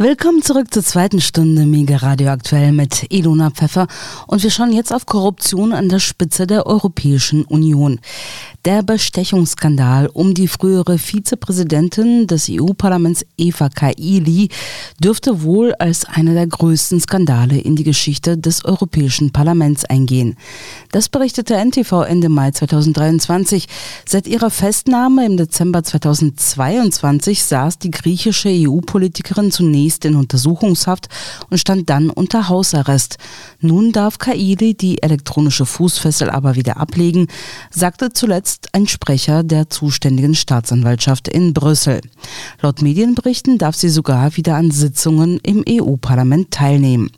Willkommen zurück zur zweiten Stunde Mega Radio aktuell mit Ilona Pfeffer und wir schauen jetzt auf Korruption an der Spitze der Europäischen Union. Der Bestechungsskandal um die frühere Vizepräsidentin des EU-Parlaments Eva Kaili dürfte wohl als einer der größten Skandale in die Geschichte des Europäischen Parlaments eingehen. Das berichtete NTV Ende Mai 2023. Seit ihrer Festnahme im Dezember 2022 saß die griechische EU-Politikerin zunächst in Untersuchungshaft und stand dann unter Hausarrest. Nun darf Kaili die elektronische Fußfessel aber wieder ablegen, sagte zuletzt ein Sprecher der zuständigen Staatsanwaltschaft in Brüssel. Laut Medienberichten darf sie sogar wieder an Sitzungen im EU-Parlament teilnehmen.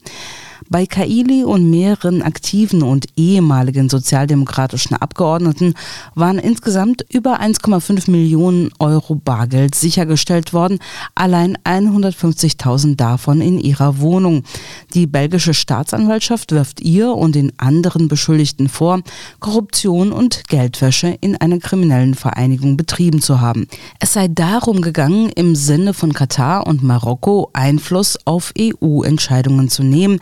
Bei Kaili und mehreren aktiven und ehemaligen sozialdemokratischen Abgeordneten waren insgesamt über 1,5 Millionen Euro Bargeld sichergestellt worden, allein 150.000 davon in ihrer Wohnung. Die belgische Staatsanwaltschaft wirft ihr und den anderen Beschuldigten vor, Korruption und Geldwäsche in einer kriminellen Vereinigung betrieben zu haben. Es sei darum gegangen, im Sinne von Katar und Marokko Einfluss auf EU-Entscheidungen zu nehmen,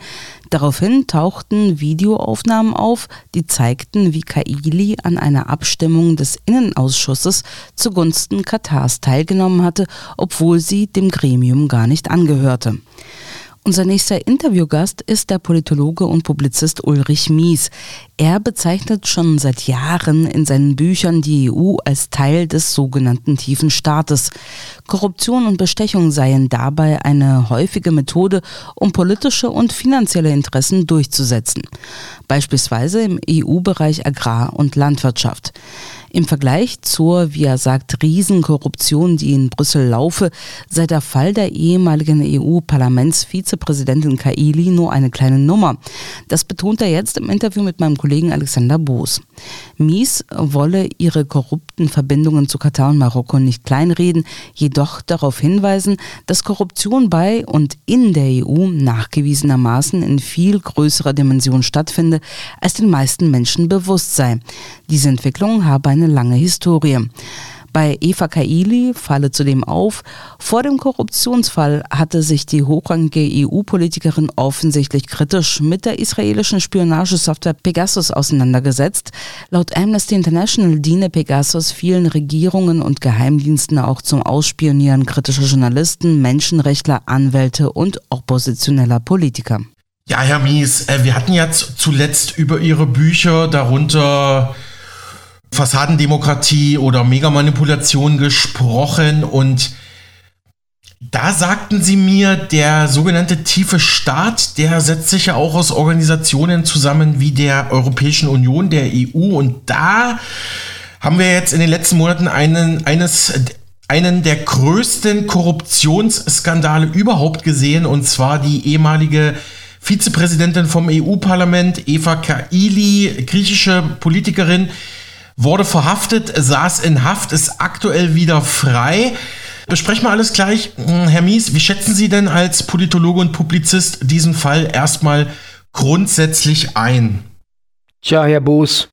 Daraufhin tauchten Videoaufnahmen auf, die zeigten, wie Kaili an einer Abstimmung des Innenausschusses zugunsten Katars teilgenommen hatte, obwohl sie dem Gremium gar nicht angehörte. Unser nächster Interviewgast ist der Politologe und Publizist Ulrich Mies. Er bezeichnet schon seit Jahren in seinen Büchern die EU als Teil des sogenannten tiefen Staates. Korruption und Bestechung seien dabei eine häufige Methode, um politische und finanzielle Interessen durchzusetzen. Beispielsweise im EU-Bereich Agrar- und Landwirtschaft. Im Vergleich zur, wie er sagt, Riesenkorruption, die in Brüssel laufe, sei der Fall der ehemaligen EU-Parlamentsvizepräsidentin Kaili nur eine kleine Nummer. Das betont er jetzt im Interview mit meinem Kollegen Alexander Boos. Mies wolle ihre korrupten Verbindungen zu Katar und Marokko nicht kleinreden, jedoch darauf hinweisen, dass Korruption bei und in der EU nachgewiesenermaßen in viel größerer Dimension stattfinde, als den meisten Menschen bewusst sei. Diese Entwicklung habe eine lange Historie. Bei Eva Kaili falle zudem auf, vor dem Korruptionsfall hatte sich die hochrangige EU-Politikerin offensichtlich kritisch mit der israelischen Spionagesoftware Pegasus auseinandergesetzt. Laut Amnesty International diene Pegasus vielen Regierungen und Geheimdiensten auch zum Ausspionieren kritischer Journalisten, Menschenrechtler, Anwälte und oppositioneller Politiker. Ja, Herr Mies, äh, wir hatten jetzt zuletzt über Ihre Bücher, darunter Fassadendemokratie oder Megamanipulation gesprochen und da sagten sie mir, der sogenannte tiefe Staat, der setzt sich ja auch aus Organisationen zusammen wie der Europäischen Union, der EU und da haben wir jetzt in den letzten Monaten einen, eines, einen der größten Korruptionsskandale überhaupt gesehen und zwar die ehemalige Vizepräsidentin vom EU-Parlament, Eva Kaili, griechische Politikerin, wurde verhaftet, saß in Haft, ist aktuell wieder frei. Besprechen wir alles gleich. Hm, Herr Mies, wie schätzen Sie denn als Politologe und Publizist diesen Fall erstmal grundsätzlich ein? Tja, Herr Boos,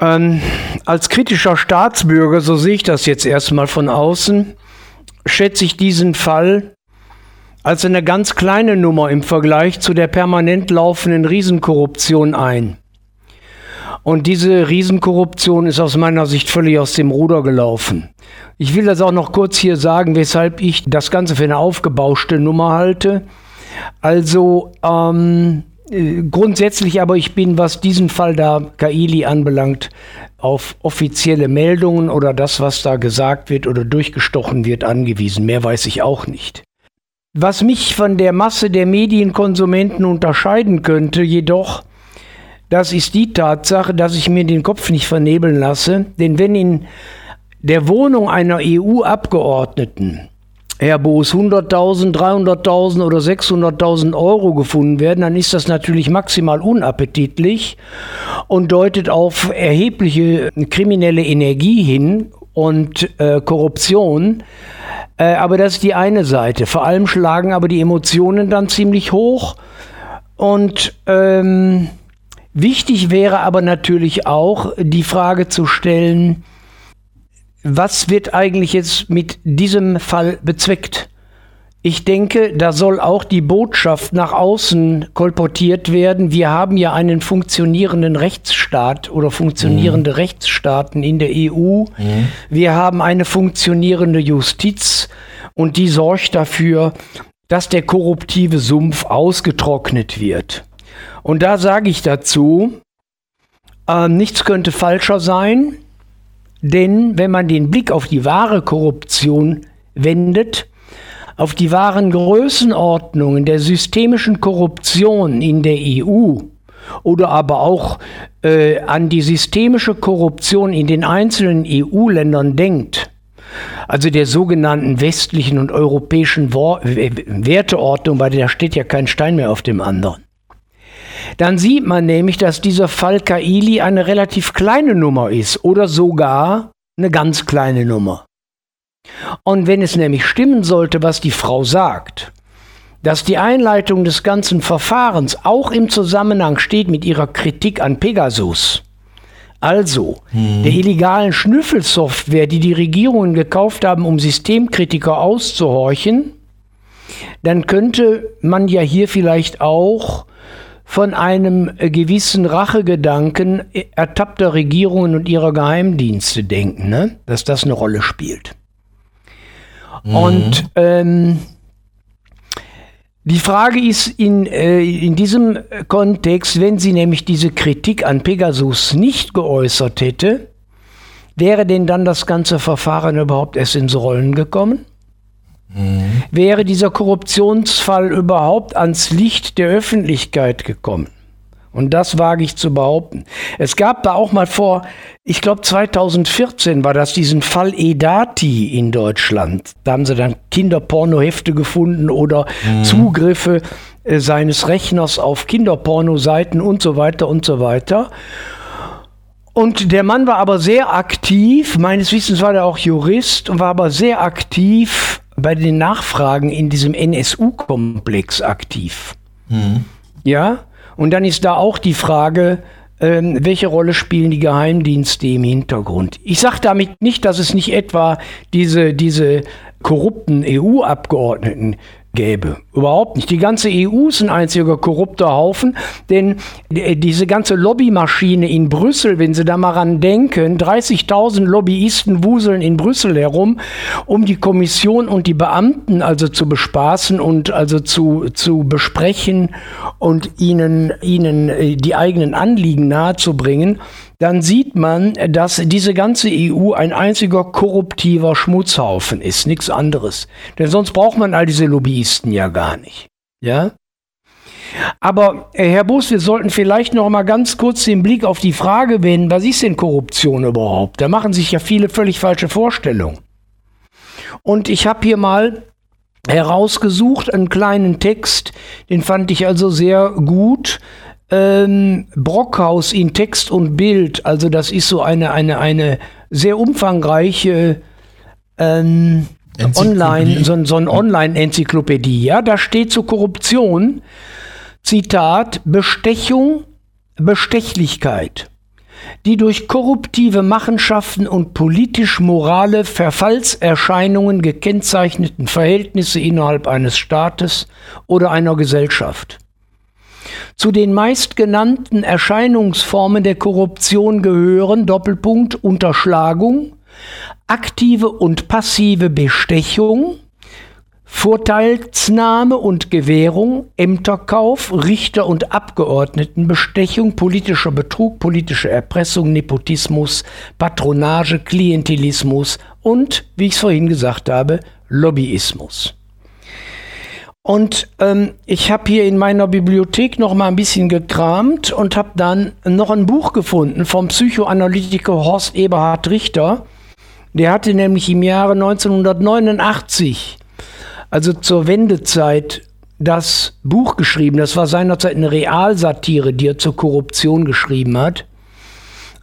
ähm, als kritischer Staatsbürger, so sehe ich das jetzt erstmal von außen, schätze ich diesen Fall als eine ganz kleine Nummer im Vergleich zu der permanent laufenden Riesenkorruption ein. Und diese Riesenkorruption ist aus meiner Sicht völlig aus dem Ruder gelaufen. Ich will das auch noch kurz hier sagen, weshalb ich das Ganze für eine aufgebauschte Nummer halte. Also ähm, äh, grundsätzlich aber, ich bin, was diesen Fall da Kaili anbelangt, auf offizielle Meldungen oder das, was da gesagt wird oder durchgestochen wird, angewiesen. Mehr weiß ich auch nicht. Was mich von der Masse der Medienkonsumenten unterscheiden könnte, jedoch, das ist die Tatsache, dass ich mir den Kopf nicht vernebeln lasse. Denn wenn in der Wohnung einer EU-Abgeordneten, Herr Boos, 100.000, 300.000 oder 600.000 Euro gefunden werden, dann ist das natürlich maximal unappetitlich und deutet auf erhebliche kriminelle Energie hin und äh, Korruption. Äh, aber das ist die eine Seite. Vor allem schlagen aber die Emotionen dann ziemlich hoch und ähm, Wichtig wäre aber natürlich auch die Frage zu stellen, was wird eigentlich jetzt mit diesem Fall bezweckt? Ich denke, da soll auch die Botschaft nach außen kolportiert werden. Wir haben ja einen funktionierenden Rechtsstaat oder funktionierende mhm. Rechtsstaaten in der EU. Mhm. Wir haben eine funktionierende Justiz und die sorgt dafür, dass der korruptive Sumpf ausgetrocknet wird. Und da sage ich dazu, äh, nichts könnte falscher sein, denn wenn man den Blick auf die wahre Korruption wendet, auf die wahren Größenordnungen der systemischen Korruption in der EU oder aber auch äh, an die systemische Korruption in den einzelnen EU-Ländern denkt, also der sogenannten westlichen und europäischen Werteordnung, weil da steht ja kein Stein mehr auf dem anderen, dann sieht man nämlich, dass dieser Fall Kaili eine relativ kleine Nummer ist oder sogar eine ganz kleine Nummer. Und wenn es nämlich stimmen sollte, was die Frau sagt, dass die Einleitung des ganzen Verfahrens auch im Zusammenhang steht mit ihrer Kritik an Pegasus, also hm. der illegalen Schnüffelsoftware, die die Regierungen gekauft haben, um Systemkritiker auszuhorchen, dann könnte man ja hier vielleicht auch von einem gewissen Rachegedanken ertappter Regierungen und ihrer Geheimdienste denken, ne? dass das eine Rolle spielt. Mhm. Und ähm, die Frage ist in, äh, in diesem Kontext, wenn sie nämlich diese Kritik an Pegasus nicht geäußert hätte, wäre denn dann das ganze Verfahren überhaupt erst ins Rollen gekommen? Mhm. Wäre dieser Korruptionsfall überhaupt ans Licht der Öffentlichkeit gekommen? Und das wage ich zu behaupten. Es gab da auch mal vor, ich glaube 2014 war das diesen Fall Edati in Deutschland. Da haben sie dann Kinderpornohefte gefunden oder mhm. Zugriffe äh, seines Rechners auf Kinderpornoseiten und so weiter und so weiter. Und der Mann war aber sehr aktiv, meines Wissens war er auch Jurist und war aber sehr aktiv bei den Nachfragen in diesem NSU-Komplex aktiv. Mhm. Ja, und dann ist da auch die Frage, ähm, welche Rolle spielen die Geheimdienste im Hintergrund? Ich sage damit nicht, dass es nicht etwa diese, diese korrupten EU-Abgeordneten gäbe. Überhaupt nicht. Die ganze EU ist ein einziger korrupter Haufen, denn diese ganze Lobbymaschine in Brüssel, wenn Sie da mal ran denken, 30.000 Lobbyisten wuseln in Brüssel herum, um die Kommission und die Beamten also zu bespaßen und also zu, zu besprechen und ihnen, ihnen äh, die eigenen Anliegen nahezubringen dann sieht man, dass diese ganze EU ein einziger korruptiver Schmutzhaufen ist, nichts anderes. Denn sonst braucht man all diese Lobbyisten ja gar nicht. Ja? Aber äh, Herr Bus, wir sollten vielleicht noch mal ganz kurz den Blick auf die Frage wenden, was ist denn Korruption überhaupt? Da machen sich ja viele völlig falsche Vorstellungen. Und ich habe hier mal herausgesucht einen kleinen Text, den fand ich also sehr gut ähm, Brockhaus in Text und Bild. Also das ist so eine, eine, eine sehr umfangreiche ähm, Online, so, so ein Online-Enzyklopädie. Ja, da steht zur Korruption, Zitat, Bestechung, Bestechlichkeit die durch korruptive Machenschaften und politisch-morale Verfallserscheinungen gekennzeichneten Verhältnisse innerhalb eines Staates oder einer Gesellschaft. Zu den meistgenannten Erscheinungsformen der Korruption gehören Doppelpunkt Unterschlagung, aktive und passive Bestechung, Vorteilsnahme und Gewährung, Ämterkauf, Richter- und Abgeordnetenbestechung, politischer Betrug, politische Erpressung, Nepotismus, Patronage, Klientelismus und, wie ich es vorhin gesagt habe, Lobbyismus. Und ähm, ich habe hier in meiner Bibliothek noch mal ein bisschen gekramt und habe dann noch ein Buch gefunden vom Psychoanalytiker Horst Eberhard Richter. Der hatte nämlich im Jahre 1989, also zur Wendezeit, das Buch geschrieben. Das war seinerzeit eine Realsatire, die er zur Korruption geschrieben hat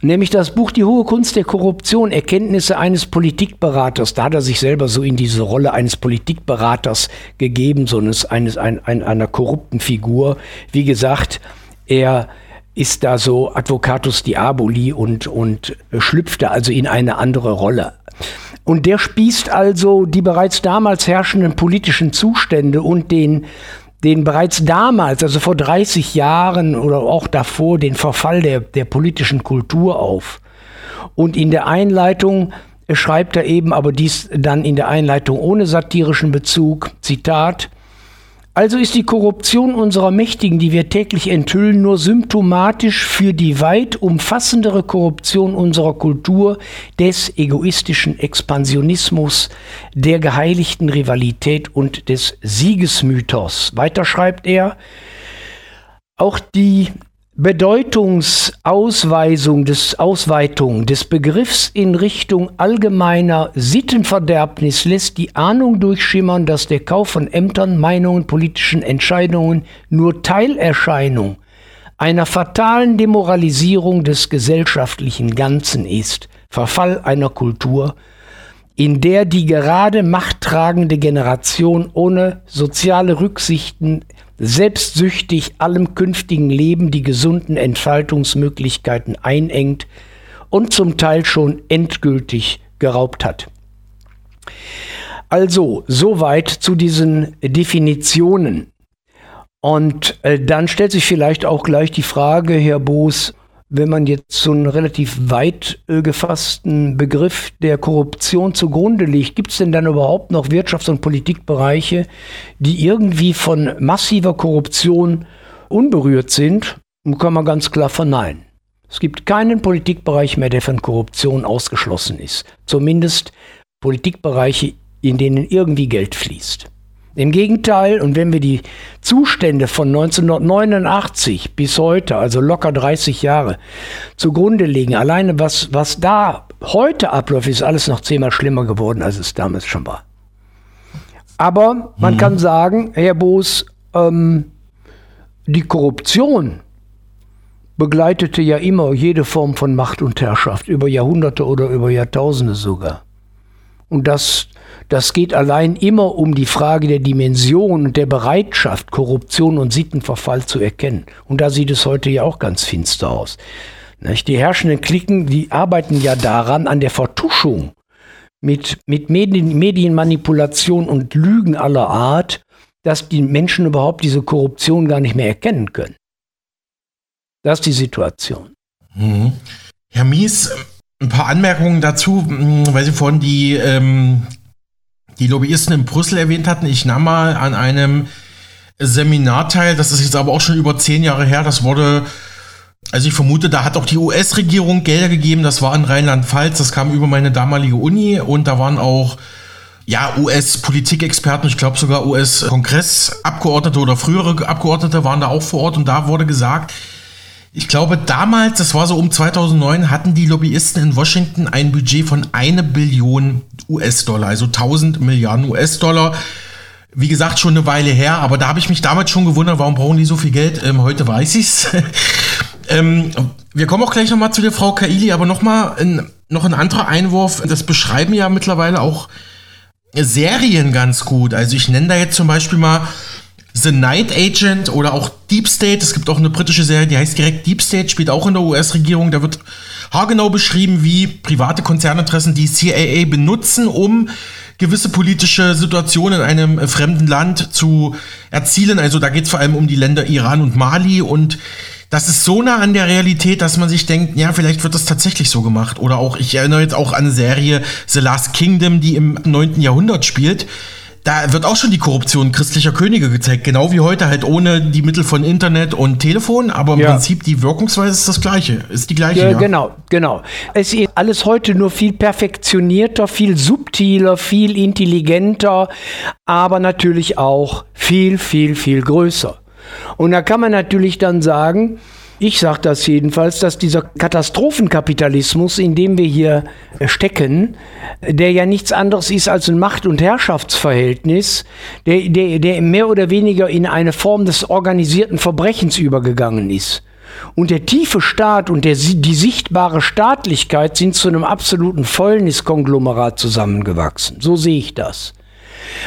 nämlich das Buch Die hohe Kunst der Korruption, Erkenntnisse eines Politikberaters. Da hat er sich selber so in diese Rolle eines Politikberaters gegeben, so eines, eines ein, ein, einer korrupten Figur. Wie gesagt, er ist da so Advocatus Diaboli und, und schlüpft da also in eine andere Rolle. Und der spießt also die bereits damals herrschenden politischen Zustände und den, den bereits damals, also vor 30 Jahren oder auch davor, den Verfall der, der politischen Kultur auf. Und in der Einleitung schreibt er eben, aber dies dann in der Einleitung ohne satirischen Bezug, Zitat, also ist die Korruption unserer Mächtigen, die wir täglich enthüllen, nur symptomatisch für die weit umfassendere Korruption unserer Kultur, des egoistischen Expansionismus, der geheiligten Rivalität und des Siegesmythos. Weiter schreibt er, auch die Bedeutungsausweisung des Ausweitung des Begriffs in Richtung allgemeiner Sittenverderbnis lässt die Ahnung durchschimmern, dass der Kauf von Ämtern, Meinungen, politischen Entscheidungen nur Teilerscheinung einer fatalen Demoralisierung des gesellschaftlichen Ganzen ist, Verfall einer Kultur, in der die gerade machttragende Generation ohne soziale Rücksichten selbstsüchtig allem künftigen Leben die gesunden Entfaltungsmöglichkeiten einengt und zum Teil schon endgültig geraubt hat. Also, soweit zu diesen Definitionen. Und äh, dann stellt sich vielleicht auch gleich die Frage, Herr Boos, wenn man jetzt so einen relativ weit äh, gefassten Begriff der Korruption zugrunde legt, gibt es denn dann überhaupt noch Wirtschafts- und Politikbereiche, die irgendwie von massiver Korruption unberührt sind? Und kann man ganz klar verneinen. Es gibt keinen Politikbereich mehr, der von Korruption ausgeschlossen ist. Zumindest Politikbereiche, in denen irgendwie Geld fließt. Im Gegenteil, und wenn wir die Zustände von 1989 bis heute, also locker 30 Jahre, zugrunde legen, alleine was, was da heute abläuft, ist alles noch zehnmal schlimmer geworden, als es damals schon war. Aber man mhm. kann sagen, Herr Boos, ähm, die Korruption begleitete ja immer jede Form von Macht und Herrschaft, über Jahrhunderte oder über Jahrtausende sogar. Und das das geht allein immer um die Frage der Dimension und der Bereitschaft, Korruption und Sittenverfall zu erkennen. Und da sieht es heute ja auch ganz finster aus. Die herrschenden Klicken, die arbeiten ja daran, an der Vertuschung mit, mit Medien, Medienmanipulation und Lügen aller Art, dass die Menschen überhaupt diese Korruption gar nicht mehr erkennen können. Das ist die Situation. Mhm. Herr Mies, ein paar Anmerkungen dazu, weil Sie vorhin die ähm, die Lobbyisten in Brüssel erwähnt hatten. Ich nahm mal an einem Seminar teil, das ist jetzt aber auch schon über zehn Jahre her, das wurde, also ich vermute, da hat auch die US-Regierung Gelder gegeben, das war in Rheinland-Pfalz, das kam über meine damalige Uni und da waren auch ja, US-Politikexperten, ich glaube sogar US-Kongressabgeordnete oder frühere Abgeordnete waren da auch vor Ort und da wurde gesagt, ich glaube, damals, das war so um 2009, hatten die Lobbyisten in Washington ein Budget von eine Billion US-Dollar, also 1000 Milliarden US-Dollar. Wie gesagt, schon eine Weile her, aber da habe ich mich damals schon gewundert, warum brauchen die so viel Geld? Ähm, heute weiß ich's. ähm, wir kommen auch gleich nochmal zu der Frau Kaili, aber nochmal ein, noch ein anderer Einwurf. Das beschreiben ja mittlerweile auch Serien ganz gut. Also ich nenne da jetzt zum Beispiel mal The Night Agent oder auch Deep State. Es gibt auch eine britische Serie, die heißt direkt Deep State, spielt auch in der US-Regierung. Da wird haargenau beschrieben, wie private Konzerninteressen die CIA benutzen, um gewisse politische Situationen in einem fremden Land zu erzielen. Also da geht es vor allem um die Länder Iran und Mali und das ist so nah an der Realität, dass man sich denkt, ja, vielleicht wird das tatsächlich so gemacht. Oder auch, ich erinnere jetzt auch an eine Serie The Last Kingdom, die im 9. Jahrhundert spielt da wird auch schon die Korruption christlicher Könige gezeigt, genau wie heute, halt ohne die Mittel von Internet und Telefon, aber im ja. Prinzip die Wirkungsweise ist das gleiche, ist die gleiche. Ja, ja, Genau, genau. Es ist alles heute nur viel perfektionierter, viel subtiler, viel intelligenter, aber natürlich auch viel, viel, viel größer. Und da kann man natürlich dann sagen, ich sage das jedenfalls, dass dieser Katastrophenkapitalismus, in dem wir hier stecken, der ja nichts anderes ist als ein Macht- und Herrschaftsverhältnis, der, der, der mehr oder weniger in eine Form des organisierten Verbrechens übergegangen ist. Und der tiefe Staat und der, die sichtbare Staatlichkeit sind zu einem absoluten Fäulniskonglomerat zusammengewachsen. So sehe ich das.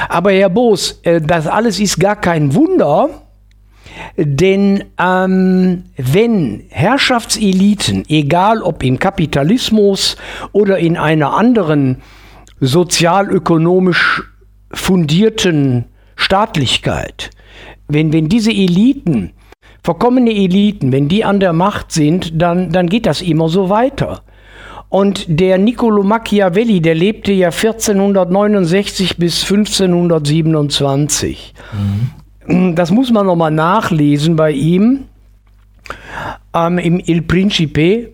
Aber Herr Boos, äh, das alles ist gar kein Wunder, Denn ähm, wenn Herrschaftseliten, egal ob im Kapitalismus oder in einer anderen sozialökonomisch fundierten Staatlichkeit, wenn, wenn diese Eliten, verkommene Eliten, wenn die an der Macht sind, dann, dann geht das immer so weiter. Und der Niccolo Machiavelli, der lebte ja 1469 bis 1527. Mhm. Das muss man nochmal nachlesen bei ihm ähm, im Il Principe.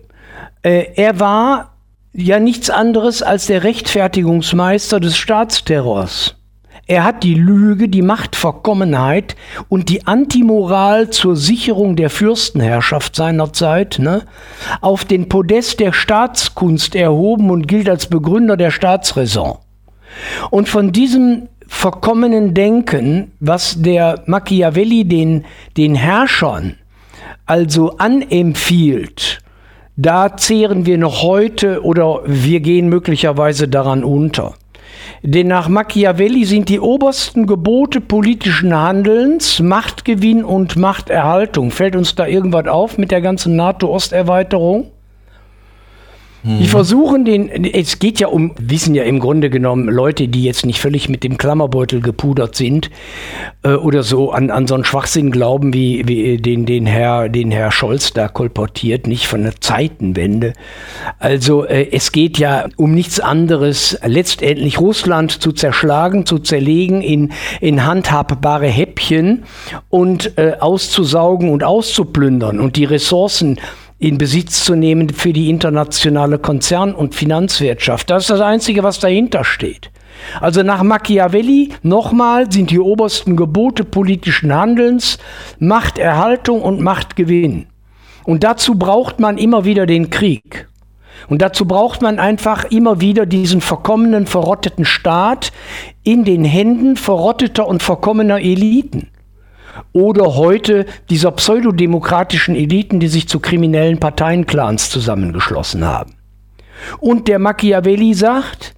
Äh, er war ja nichts anderes als der Rechtfertigungsmeister des Staatsterrors. Er hat die Lüge, die Machtverkommenheit und die Antimoral zur Sicherung der Fürstenherrschaft seiner Zeit ne, auf den Podest der Staatskunst erhoben und gilt als Begründer der Staatsräson. Und von diesem verkommenen Denken, was der Machiavelli den, den Herrschern also anempfiehlt, da zehren wir noch heute oder wir gehen möglicherweise daran unter. Denn nach Machiavelli sind die obersten Gebote politischen Handelns Machtgewinn und Machterhaltung. Fällt uns da irgendwas auf mit der ganzen NATO-Osterweiterung? Die versuchen den, es geht ja um, wissen ja im Grunde genommen Leute, die jetzt nicht völlig mit dem Klammerbeutel gepudert sind äh, oder so an, an so einen Schwachsinn glauben, wie, wie den, den, Herr, den Herr Scholz da kolportiert, nicht von der Zeitenwende. Also äh, es geht ja um nichts anderes, letztendlich Russland zu zerschlagen, zu zerlegen in, in handhabbare Häppchen und äh, auszusaugen und auszuplündern und die Ressourcen in Besitz zu nehmen für die internationale Konzern- und Finanzwirtschaft. Das ist das Einzige, was dahinter steht. Also nach Machiavelli nochmal sind die obersten Gebote politischen Handelns Machterhaltung und Machtgewinn. Und dazu braucht man immer wieder den Krieg. Und dazu braucht man einfach immer wieder diesen verkommenen, verrotteten Staat in den Händen verrotteter und verkommener Eliten oder heute dieser pseudodemokratischen Eliten, die sich zu kriminellen Parteienclans zusammengeschlossen haben. Und der Machiavelli sagt,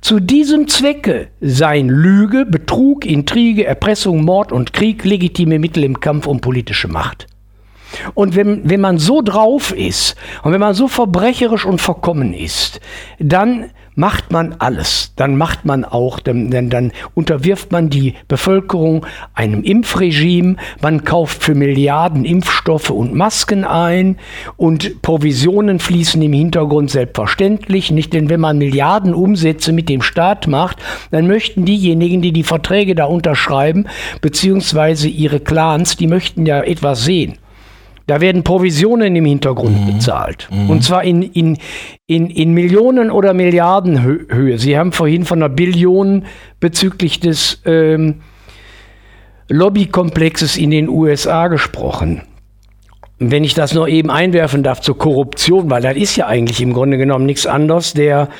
zu diesem Zwecke seien Lüge, Betrug, Intrige, Erpressung, Mord und Krieg legitime Mittel im Kampf um politische Macht. Und wenn, wenn man so drauf ist und wenn man so verbrecherisch und verkommen ist, dann macht man alles. Dann macht man auch, dann, dann, dann unterwirft man die Bevölkerung einem Impfregime, man kauft für Milliarden Impfstoffe und Masken ein und Provisionen fließen im Hintergrund selbstverständlich nicht, denn wenn man Milliarden Umsätze mit dem Staat macht, dann möchten diejenigen, die die Verträge da unterschreiben, beziehungsweise ihre Clans, die möchten ja etwas sehen. Da werden Provisionen im Hintergrund mhm. bezahlt. Mhm. Und zwar in, in, in, in Millionen oder Milliarden Höhe. Sie haben vorhin von einer Billion bezüglich des ähm, Lobbykomplexes in den USA gesprochen. Wenn ich das nur eben einwerfen darf zur Korruption, weil das ist ja eigentlich im Grunde genommen nichts anderes. Der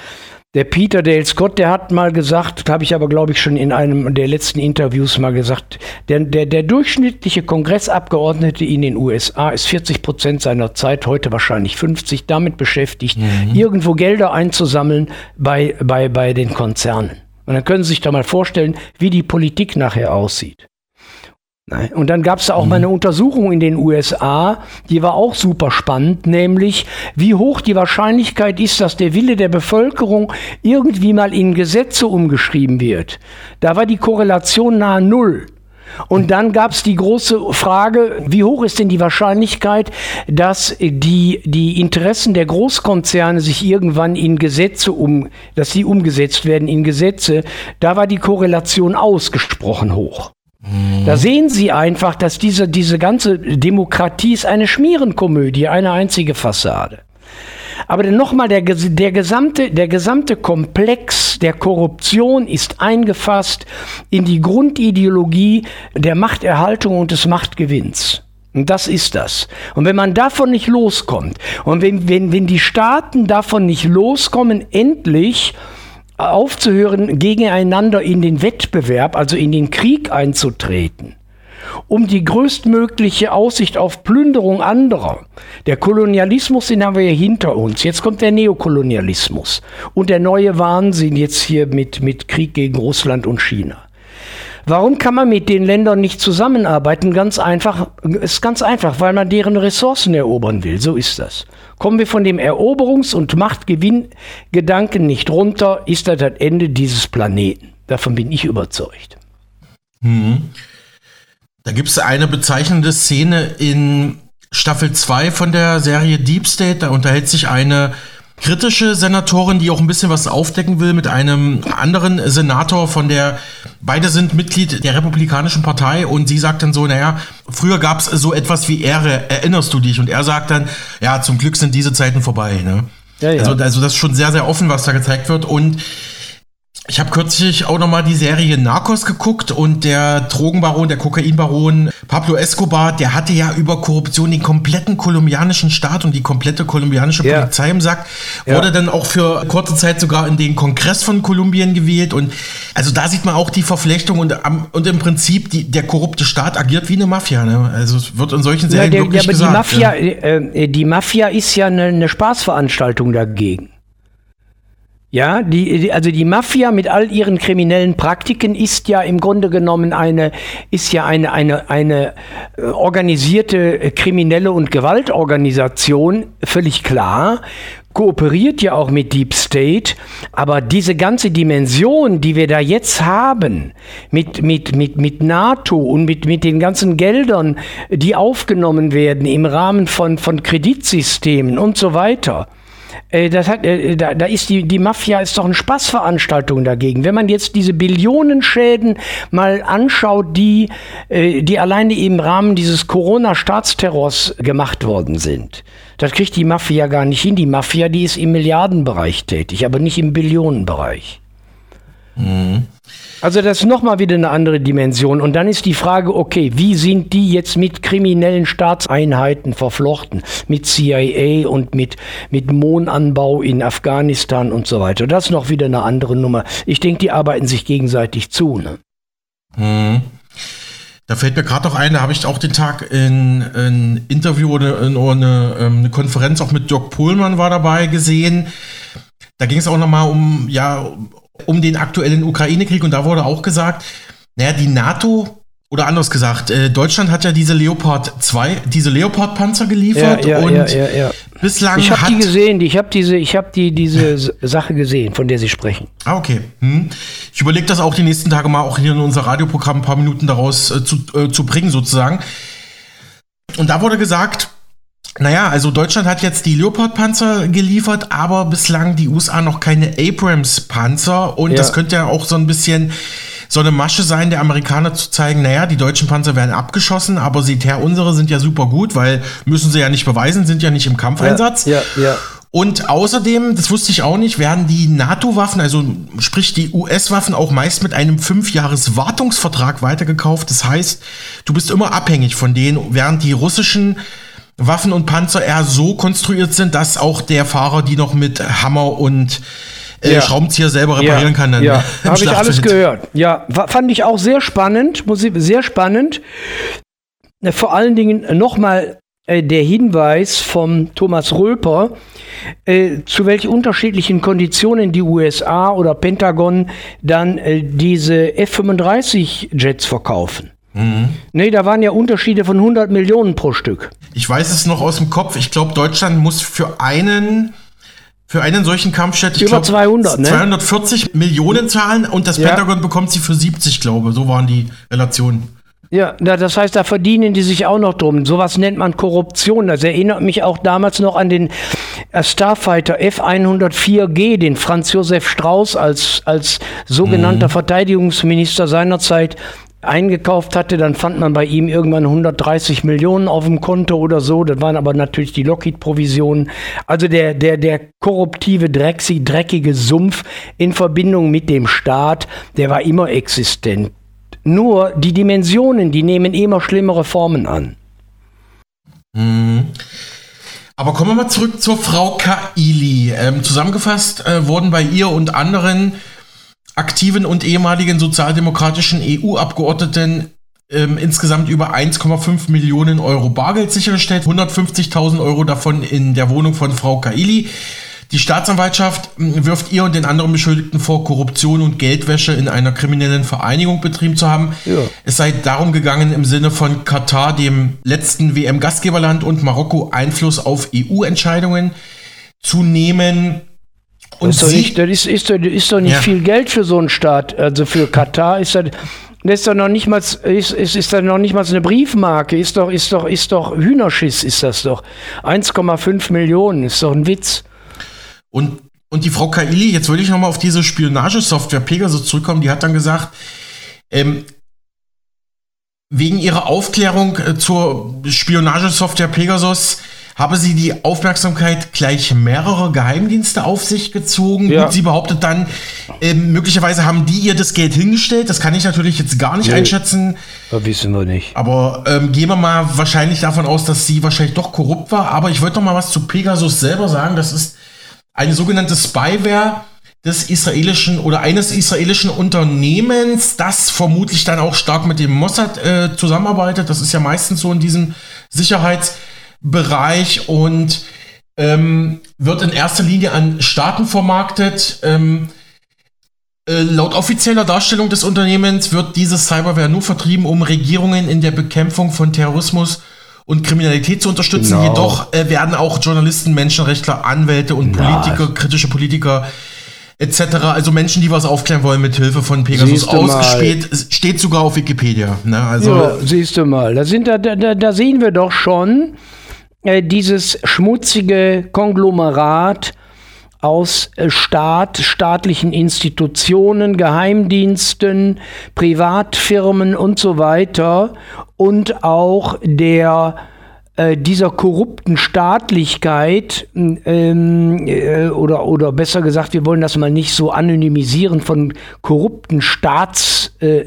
der Peter Dale Scott, der hat mal gesagt, habe ich aber glaube ich schon in einem der letzten Interviews mal gesagt, der, der, der durchschnittliche Kongressabgeordnete in den USA ist 40 Prozent seiner Zeit, heute wahrscheinlich 50, damit beschäftigt, mhm. irgendwo Gelder einzusammeln bei, bei, bei den Konzernen. Und dann können Sie sich da mal vorstellen, wie die Politik nachher aussieht. Und dann gab es auch mhm. mal eine Untersuchung in den USA, die war auch super spannend, nämlich wie hoch die Wahrscheinlichkeit ist, dass der Wille der Bevölkerung irgendwie mal in Gesetze umgeschrieben wird. Da war die Korrelation nahe Null. Und dann gab es die große Frage, wie hoch ist denn die Wahrscheinlichkeit, dass die, die Interessen der Großkonzerne sich irgendwann in Gesetze um, dass sie umgesetzt werden in Gesetze. Da war die Korrelation ausgesprochen hoch. Da sehen Sie einfach, dass diese, diese ganze Demokratie ist eine Schmierenkomödie, eine einzige Fassade. Aber nochmal, der, der, gesamte, der gesamte Komplex der Korruption ist eingefasst in die Grundideologie der Machterhaltung und des Machtgewinns. Und das ist das. Und wenn man davon nicht loskommt, und wenn, wenn, wenn die Staaten davon nicht loskommen, endlich aufzuhören, gegeneinander in den Wettbewerb, also in den Krieg einzutreten, um die größtmögliche Aussicht auf Plünderung anderer. Der Kolonialismus, den haben wir ja hinter uns. Jetzt kommt der Neokolonialismus und der neue Wahnsinn jetzt hier mit, mit Krieg gegen Russland und China. Warum kann man mit den Ländern nicht zusammenarbeiten? Ganz einfach, ist ganz einfach, weil man deren Ressourcen erobern will. So ist das. Kommen wir von dem Eroberungs- und Machtgewinngedanken nicht runter, ist das das Ende dieses Planeten. Davon bin ich überzeugt. Mhm. Da gibt es eine bezeichnende Szene in Staffel 2 von der Serie Deep State. Da unterhält sich eine kritische Senatorin, die auch ein bisschen was aufdecken will, mit einem anderen Senator von der, beide sind Mitglied der Republikanischen Partei und sie sagt dann so, naja, früher gab es so etwas wie Ehre, erinnerst du dich? Und er sagt dann, ja, zum Glück sind diese Zeiten vorbei. Ne? Ja, ja. Also, also das ist schon sehr, sehr offen, was da gezeigt wird und ich habe kürzlich auch nochmal die Serie Narcos geguckt und der Drogenbaron, der Kokainbaron Pablo Escobar, der hatte ja über Korruption den kompletten kolumbianischen Staat und die komplette kolumbianische ja. Polizei im Sack. Wurde ja. dann auch für kurze Zeit sogar in den Kongress von Kolumbien gewählt. Und also da sieht man auch die Verflechtung und, und im Prinzip die, der korrupte Staat agiert wie eine Mafia. Ne? Also es wird in solchen Serien ja, der, wirklich ja, aber gesagt. Die Mafia, äh, äh, die Mafia ist ja eine, eine Spaßveranstaltung dagegen. Ja, die, also die Mafia mit all ihren kriminellen Praktiken ist ja im Grunde genommen eine, ist ja eine, eine, eine äh, organisierte äh, kriminelle und Gewaltorganisation, völlig klar, kooperiert ja auch mit Deep State, aber diese ganze Dimension, die wir da jetzt haben, mit, mit, mit, mit NATO und mit, mit den ganzen Geldern, die aufgenommen werden im Rahmen von, von Kreditsystemen und so weiter, das hat, äh, da, da ist die, die Mafia ist doch eine Spaßveranstaltung dagegen. Wenn man jetzt diese Billionenschäden mal anschaut, die, äh, die alleine im Rahmen dieses Corona-Staatsterrors gemacht worden sind, das kriegt die Mafia gar nicht hin. Die Mafia, die ist im Milliardenbereich tätig, aber nicht im Billionenbereich. Mhm. Also das ist nochmal wieder eine andere Dimension. Und dann ist die Frage, okay, wie sind die jetzt mit kriminellen Staatseinheiten verflochten? Mit CIA und mit, mit Mohnanbau in Afghanistan und so weiter. Das ist noch wieder eine andere Nummer. Ich denke, die arbeiten sich gegenseitig zu. Ne? Hm. Da fällt mir gerade noch ein, da habe ich auch den Tag in ein Interview oder in, eine, ähm, eine Konferenz auch mit Dirk Pohlmann war dabei gesehen. Da ging es auch nochmal um, ja, um den aktuellen Ukraine-Krieg und da wurde auch gesagt, naja, die NATO oder anders gesagt, äh, Deutschland hat ja diese Leopard 2, diese Leopard-Panzer geliefert ja, ja, und ja, bislang Ich habe die gesehen, ich habe diese, ich habe die diese Sache gesehen, von der Sie sprechen. Ah, okay. Hm. Ich überlege das auch die nächsten Tage mal auch hier in unser Radioprogramm ein paar Minuten daraus äh, zu, äh, zu bringen sozusagen. Und da wurde gesagt, naja, also Deutschland hat jetzt die Leopard-Panzer geliefert, aber bislang die USA noch keine Abrams-Panzer. Und ja. das könnte ja auch so ein bisschen so eine Masche sein, der Amerikaner zu zeigen, naja, die deutschen Panzer werden abgeschossen, aber seht her, unsere sind ja super gut, weil müssen sie ja nicht beweisen, sind ja nicht im Kampfeinsatz. Ja, ja, ja. Und außerdem, das wusste ich auch nicht, werden die NATO-Waffen, also sprich die US-Waffen, auch meist mit einem Fünf-Jahres-Wartungsvertrag weitergekauft. Das heißt, du bist immer abhängig von denen, während die russischen Waffen und Panzer eher so konstruiert sind, dass auch der Fahrer die noch mit Hammer und äh, ja. Schraubenzieher selber reparieren ja. kann. Dann ja, habe ich alles gehört. Ja, fand ich auch sehr spannend, muss ich, sehr spannend. Äh, vor allen Dingen nochmal äh, der Hinweis vom Thomas Röper, äh, zu welchen unterschiedlichen Konditionen die USA oder Pentagon dann äh, diese F-35-Jets verkaufen. Mhm. Nee, da waren ja Unterschiede von 100 Millionen pro Stück. Ich weiß es noch aus dem Kopf. Ich glaube, Deutschland muss für einen für einen solchen Kampfjet ich über glaub, 200, ne? 240 Millionen zahlen und das ja. Pentagon bekommt sie für 70, glaube. So waren die Relationen. Ja, das heißt, da verdienen die sich auch noch drum. Sowas nennt man Korruption. Das erinnert mich auch damals noch an den äh, Starfighter F-104G, den Franz Josef Strauß als, als sogenannter mhm. Verteidigungsminister seinerzeit eingekauft hatte, dann fand man bei ihm irgendwann 130 Millionen auf dem Konto oder so. Das waren aber natürlich die Lockheed-Provisionen. Also der, der, der korruptive, dreckig, dreckige Sumpf in Verbindung mit dem Staat, der war immer existent. Nur die Dimensionen, die nehmen immer schlimmere Formen an. Mhm. Aber kommen wir mal zurück zur Frau Kaili. Ähm, zusammengefasst äh, wurden bei ihr und anderen aktiven und ehemaligen sozialdemokratischen EU-Abgeordneten ähm, insgesamt über 1,5 Millionen Euro Bargeld sichergestellt, 150.000 Euro davon in der Wohnung von Frau Kaili. Die Staatsanwaltschaft hm, wirft ihr und den anderen Beschuldigten vor, Korruption und Geldwäsche in einer kriminellen Vereinigung betrieben zu haben. Ja. Es sei darum gegangen, im Sinne von Katar, dem letzten WM-Gastgeberland und Marokko Einfluss auf EU-Entscheidungen zu nehmen. Und das ist, doch nicht, das ist, ist, ist doch nicht ja. viel Geld für so einen Staat. Also für Katar ist das, das ist doch noch nicht mal, ist, ist, ist da noch nicht mal eine Briefmarke. Ist doch, ist doch, ist doch Hühnerschiss, ist das doch. 1,5 Millionen, ist doch ein Witz. Und, und die Frau Kaili, jetzt würde ich nochmal auf diese Spionagesoftware Pegasus zurückkommen, die hat dann gesagt, ähm, wegen ihrer Aufklärung äh, zur Spionagesoftware Pegasus habe sie die Aufmerksamkeit gleich mehrerer Geheimdienste auf sich gezogen. Ja. Gut, sie behauptet dann, äh, möglicherweise haben die ihr das Geld hingestellt. Das kann ich natürlich jetzt gar nicht nee, einschätzen. Das wissen wir nicht. Aber ähm, gehen wir mal wahrscheinlich davon aus, dass sie wahrscheinlich doch korrupt war. Aber ich wollte noch mal was zu Pegasus selber sagen. Das ist eine sogenannte Spyware des israelischen oder eines israelischen Unternehmens, das vermutlich dann auch stark mit dem Mossad äh, zusammenarbeitet. Das ist ja meistens so in diesem Sicherheits- Bereich und ähm, wird in erster Linie an Staaten vermarktet. Ähm, äh, laut offizieller Darstellung des Unternehmens wird diese Cyberware nur vertrieben, um Regierungen in der Bekämpfung von Terrorismus und Kriminalität zu unterstützen. Genau. Jedoch äh, werden auch Journalisten, Menschenrechtler, Anwälte und Politiker, Na. kritische Politiker etc., also Menschen, die was aufklären wollen mit Hilfe von Pegasus ausgespielt, steht sogar auf Wikipedia. Ne? Also, ja, siehst du mal, da, sind, da, da, da sehen wir doch schon, äh, dieses schmutzige Konglomerat aus äh, Staat, staatlichen Institutionen, Geheimdiensten, Privatfirmen und so weiter und auch der äh, dieser korrupten Staatlichkeit ähm, äh, oder, oder besser gesagt, wir wollen das mal nicht so anonymisieren von korrupten Staatsfiguren äh,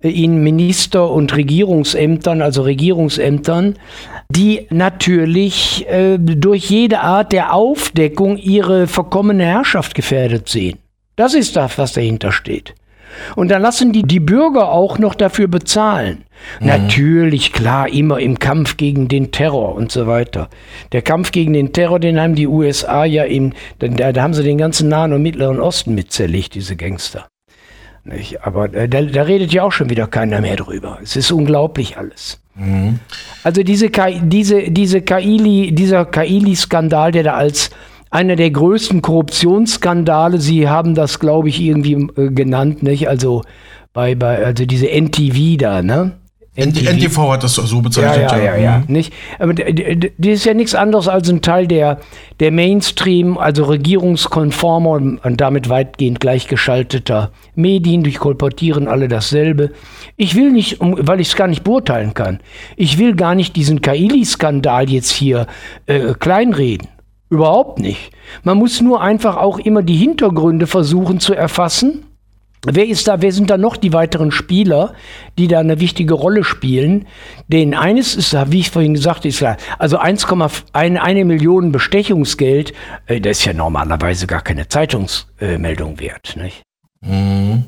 in Minister- und Regierungsämtern, also Regierungsämtern, die natürlich äh, durch jede Art der Aufdeckung ihre verkommene Herrschaft gefährdet sehen. Das ist das, was dahinter steht. Und dann lassen die die Bürger auch noch dafür bezahlen. Mhm. Natürlich, klar, immer im Kampf gegen den Terror und so weiter. Der Kampf gegen den Terror, den haben die USA ja in, da, da haben sie den ganzen Nahen und Mittleren Osten mit zerlegt, diese Gangster. Nicht? Aber äh, da, da redet ja auch schon wieder keiner mehr drüber. Es ist unglaublich alles. Mhm. Also diese, diese, diese Kaili, dieser Kaili-Skandal, der da als einer der größten Korruptionsskandale, Sie haben das, glaube ich, irgendwie äh, genannt, nicht? Also bei, bei, also diese NTV da, ne? NTV. NTV hat das so bezeichnet. Ja, ja, ja. ja, mhm. Nicht? Aber die ist ja nichts anderes als ein Teil der, der Mainstream, also regierungskonformer und, und damit weitgehend gleichgeschalteter Medien. Die kolportieren alle dasselbe. Ich will nicht, weil ich es gar nicht beurteilen kann, ich will gar nicht diesen Kaili-Skandal jetzt hier äh, kleinreden. Überhaupt nicht. Man muss nur einfach auch immer die Hintergründe versuchen zu erfassen Wer ist da, wer sind da noch die weiteren Spieler, die da eine wichtige Rolle spielen? Den eines ist da, wie ich vorhin gesagt habe, also 1,1 eine Million Bestechungsgeld, äh, das ist ja normalerweise gar keine Zeitungsmeldung wert, nicht? Mhm.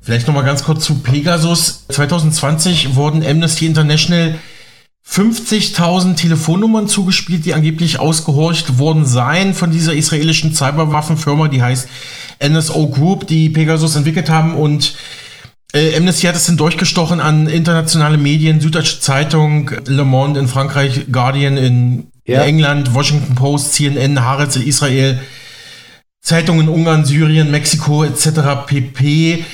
Vielleicht noch mal ganz kurz zu Pegasus. 2020 wurden Amnesty International 50.000 Telefonnummern zugespielt, die angeblich ausgehorcht worden seien von dieser israelischen Cyberwaffenfirma, die heißt NSO Group, die Pegasus entwickelt haben und äh, Amnesty hat es dann durchgestochen an internationale Medien, Süddeutsche Zeitung, Le Monde in Frankreich, Guardian in, ja. England, Washington Post, CNN, Haaretz in Israel, Zeitungen in Ungarn, Syrien, Mexiko etc. pp.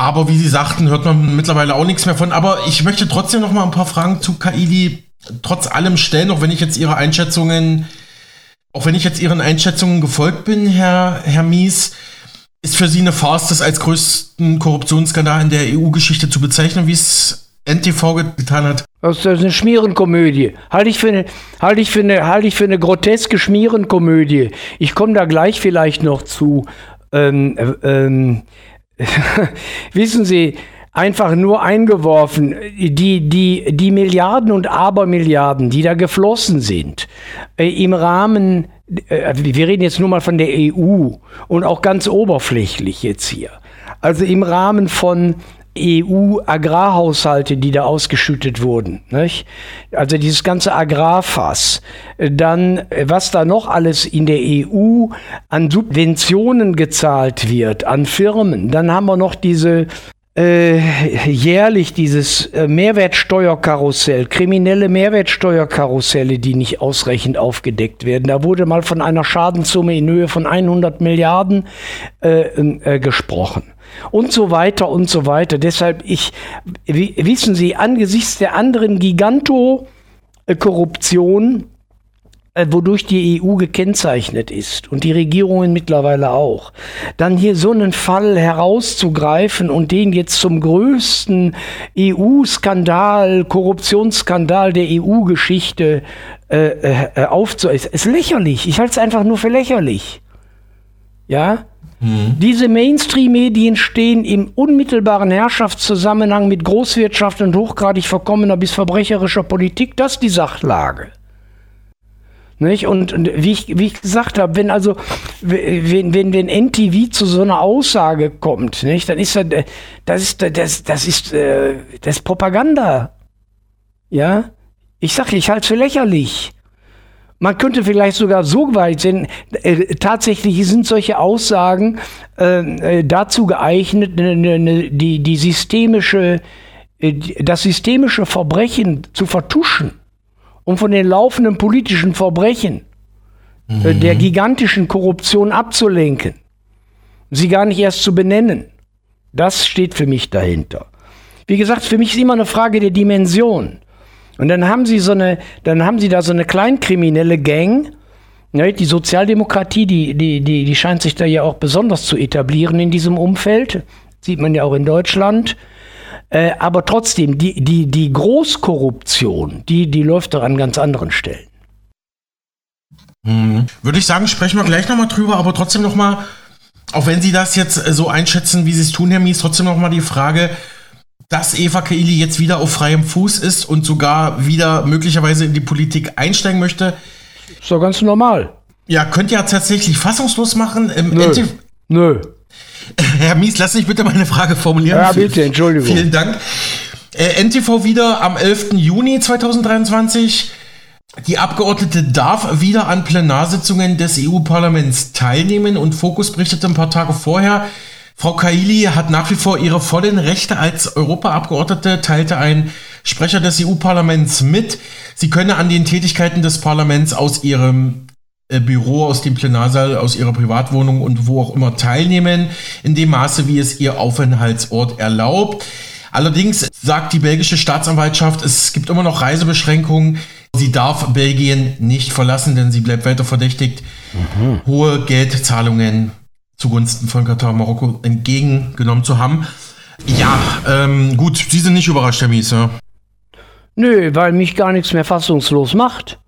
Aber wie Sie sagten, hört man mittlerweile auch nichts mehr von. Aber ich möchte trotzdem noch mal ein paar Fragen zu Kaili trotz allem stellen, auch wenn ich jetzt Ihre Einschätzungen, auch wenn ich jetzt Ihren Einschätzungen gefolgt bin, Herr, Herr Mies ist für Sie eine Farce, das als größten Korruptionsskandal in der EU-Geschichte zu bezeichnen, wie es NTV getan hat? Das ist eine Schmierenkomödie. Halte ich für eine, halte ich für eine, halte ich für eine groteske Schmierenkomödie. Ich komme da gleich vielleicht noch zu. Ähm, ähm, wissen Sie, einfach nur eingeworfen, die, die, die Milliarden und Abermilliarden, die da geflossen sind, äh, im Rahmen äh, wir reden jetzt nur mal von der EU und auch ganz oberflächlich jetzt hier. Also im Rahmen von EU-Agrarhaushalte, die da ausgeschüttet wurden. Nicht? Also dieses ganze Agrarfass. Dann, was da noch alles in der EU an Subventionen gezahlt wird, an Firmen. Dann haben wir noch diese äh, jährlich dieses äh, Mehrwertsteuerkarussell, kriminelle Mehrwertsteuerkarusselle, die nicht ausreichend aufgedeckt werden. Da wurde mal von einer Schadenssumme in Höhe von 100 Milliarden äh, äh, gesprochen. Und so weiter und so weiter. Deshalb, ich, wissen Sie, angesichts der anderen Giganto-Korruption, äh, wodurch die EU gekennzeichnet ist und die Regierungen mittlerweile auch, dann hier so einen Fall herauszugreifen und den jetzt zum größten EU-Skandal, Korruptionsskandal der EU-Geschichte äh, äh, aufzuessen, ist lächerlich. Ich halte es einfach nur für lächerlich. Ja? Mhm. Diese Mainstream-Medien stehen im unmittelbaren Herrschaftszusammenhang mit Großwirtschaft und hochgradig verkommener bis verbrecherischer Politik. Das ist die Sachlage. Nicht? Und, und wie, ich, wie ich gesagt habe, wenn also wenn, wenn, wenn NTV zu so einer Aussage kommt, nicht, dann ist das, das ist das, das ist äh, das ist Propaganda. Ja? Ich sage, ich halte es für lächerlich. Man könnte vielleicht sogar so weit sein, äh, tatsächlich sind solche Aussagen äh, äh dazu geeignet, ne, ne, ne, die, die systemische, äh, das systemische Verbrechen zu vertuschen um von den laufenden politischen Verbrechen, äh, mhm. der gigantischen Korruption abzulenken, sie gar nicht erst zu benennen. Das steht für mich dahinter. Wie gesagt, für mich ist immer eine Frage der Dimension. Und dann haben sie so eine, dann haben sie da so eine kleinkriminelle Gang. Ne, die Sozialdemokratie, die, die, die, die scheint sich da ja auch besonders zu etablieren in diesem Umfeld. Sieht man ja auch in Deutschland. Äh, aber trotzdem, die, die, die Großkorruption, die, die läuft doch an ganz anderen Stellen. Hm. Würde ich sagen, sprechen wir gleich nochmal drüber, aber trotzdem nochmal, auch wenn Sie das jetzt äh, so einschätzen, wie Sie es tun, Herr Mies, trotzdem nochmal die Frage, dass Eva Kaili jetzt wieder auf freiem Fuß ist und sogar wieder möglicherweise in die Politik einsteigen möchte. Ist doch ganz normal. Ja, könnte ja tatsächlich fassungslos machen. Im Nö. Nö. Herr Mies, lass mich bitte meine Frage formulieren. Ja, bitte, Entschuldigung. Vielen Dank. Äh, NTV wieder am 11. Juni 2023. Die Abgeordnete darf wieder an Plenarsitzungen des EU-Parlaments teilnehmen und Fokus berichtete ein paar Tage vorher. Frau Kaili hat nach wie vor ihre vollen Rechte als Europaabgeordnete, teilte ein Sprecher des EU-Parlaments mit. Sie könne an den Tätigkeiten des Parlaments aus ihrem äh, Büro, aus dem Plenarsaal, aus ihrer Privatwohnung und wo auch immer teilnehmen, in dem Maße, wie es ihr Aufenthaltsort erlaubt. Allerdings sagt die belgische Staatsanwaltschaft, es gibt immer noch Reisebeschränkungen. Sie darf Belgien nicht verlassen, denn sie bleibt weiter verdächtigt, mhm. hohe Geldzahlungen zugunsten von Katar und Marokko entgegengenommen zu haben. Ja, ähm, gut, Sie sind nicht überrascht, Herr Mies, ja? Nö, weil mich gar nichts mehr fassungslos macht.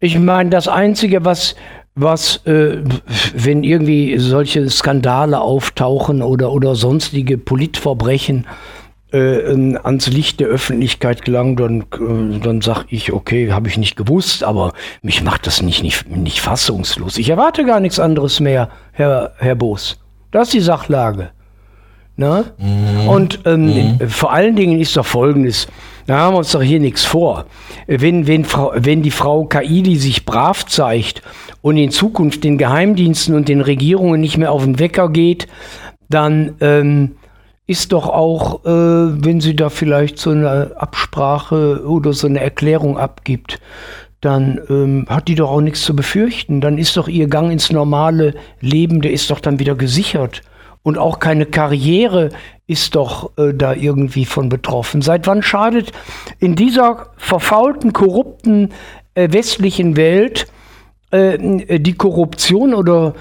Ich meine, das Einzige, was, was äh, wenn irgendwie solche Skandale auftauchen oder, oder sonstige Politverbrechen äh, ans Licht der Öffentlichkeit gelangen, dann, äh, dann sage ich, okay, habe ich nicht gewusst, aber mich macht das nicht, nicht, nicht fassungslos. Ich erwarte gar nichts anderes mehr, Herr, Herr Boos. Das ist die Sachlage. Ne? Mhm. Und ähm, mhm. vor allen Dingen ist doch Folgendes, da haben wir uns doch hier nichts vor. Wenn, wenn, Frau, wenn die Frau Kaili sich brav zeigt und in Zukunft den Geheimdiensten und den Regierungen nicht mehr auf den Wecker geht, dann ähm, ist doch auch, äh, wenn sie da vielleicht so eine Absprache oder so eine Erklärung abgibt, dann ähm, hat die doch auch nichts zu befürchten. Dann ist doch ihr Gang ins normale Leben, der ist doch dann wieder gesichert und auch keine Karriere ist doch äh, da irgendwie von betroffen. Seit wann schadet in dieser verfaulten, korrupten äh, westlichen Welt äh, die Korruption oder,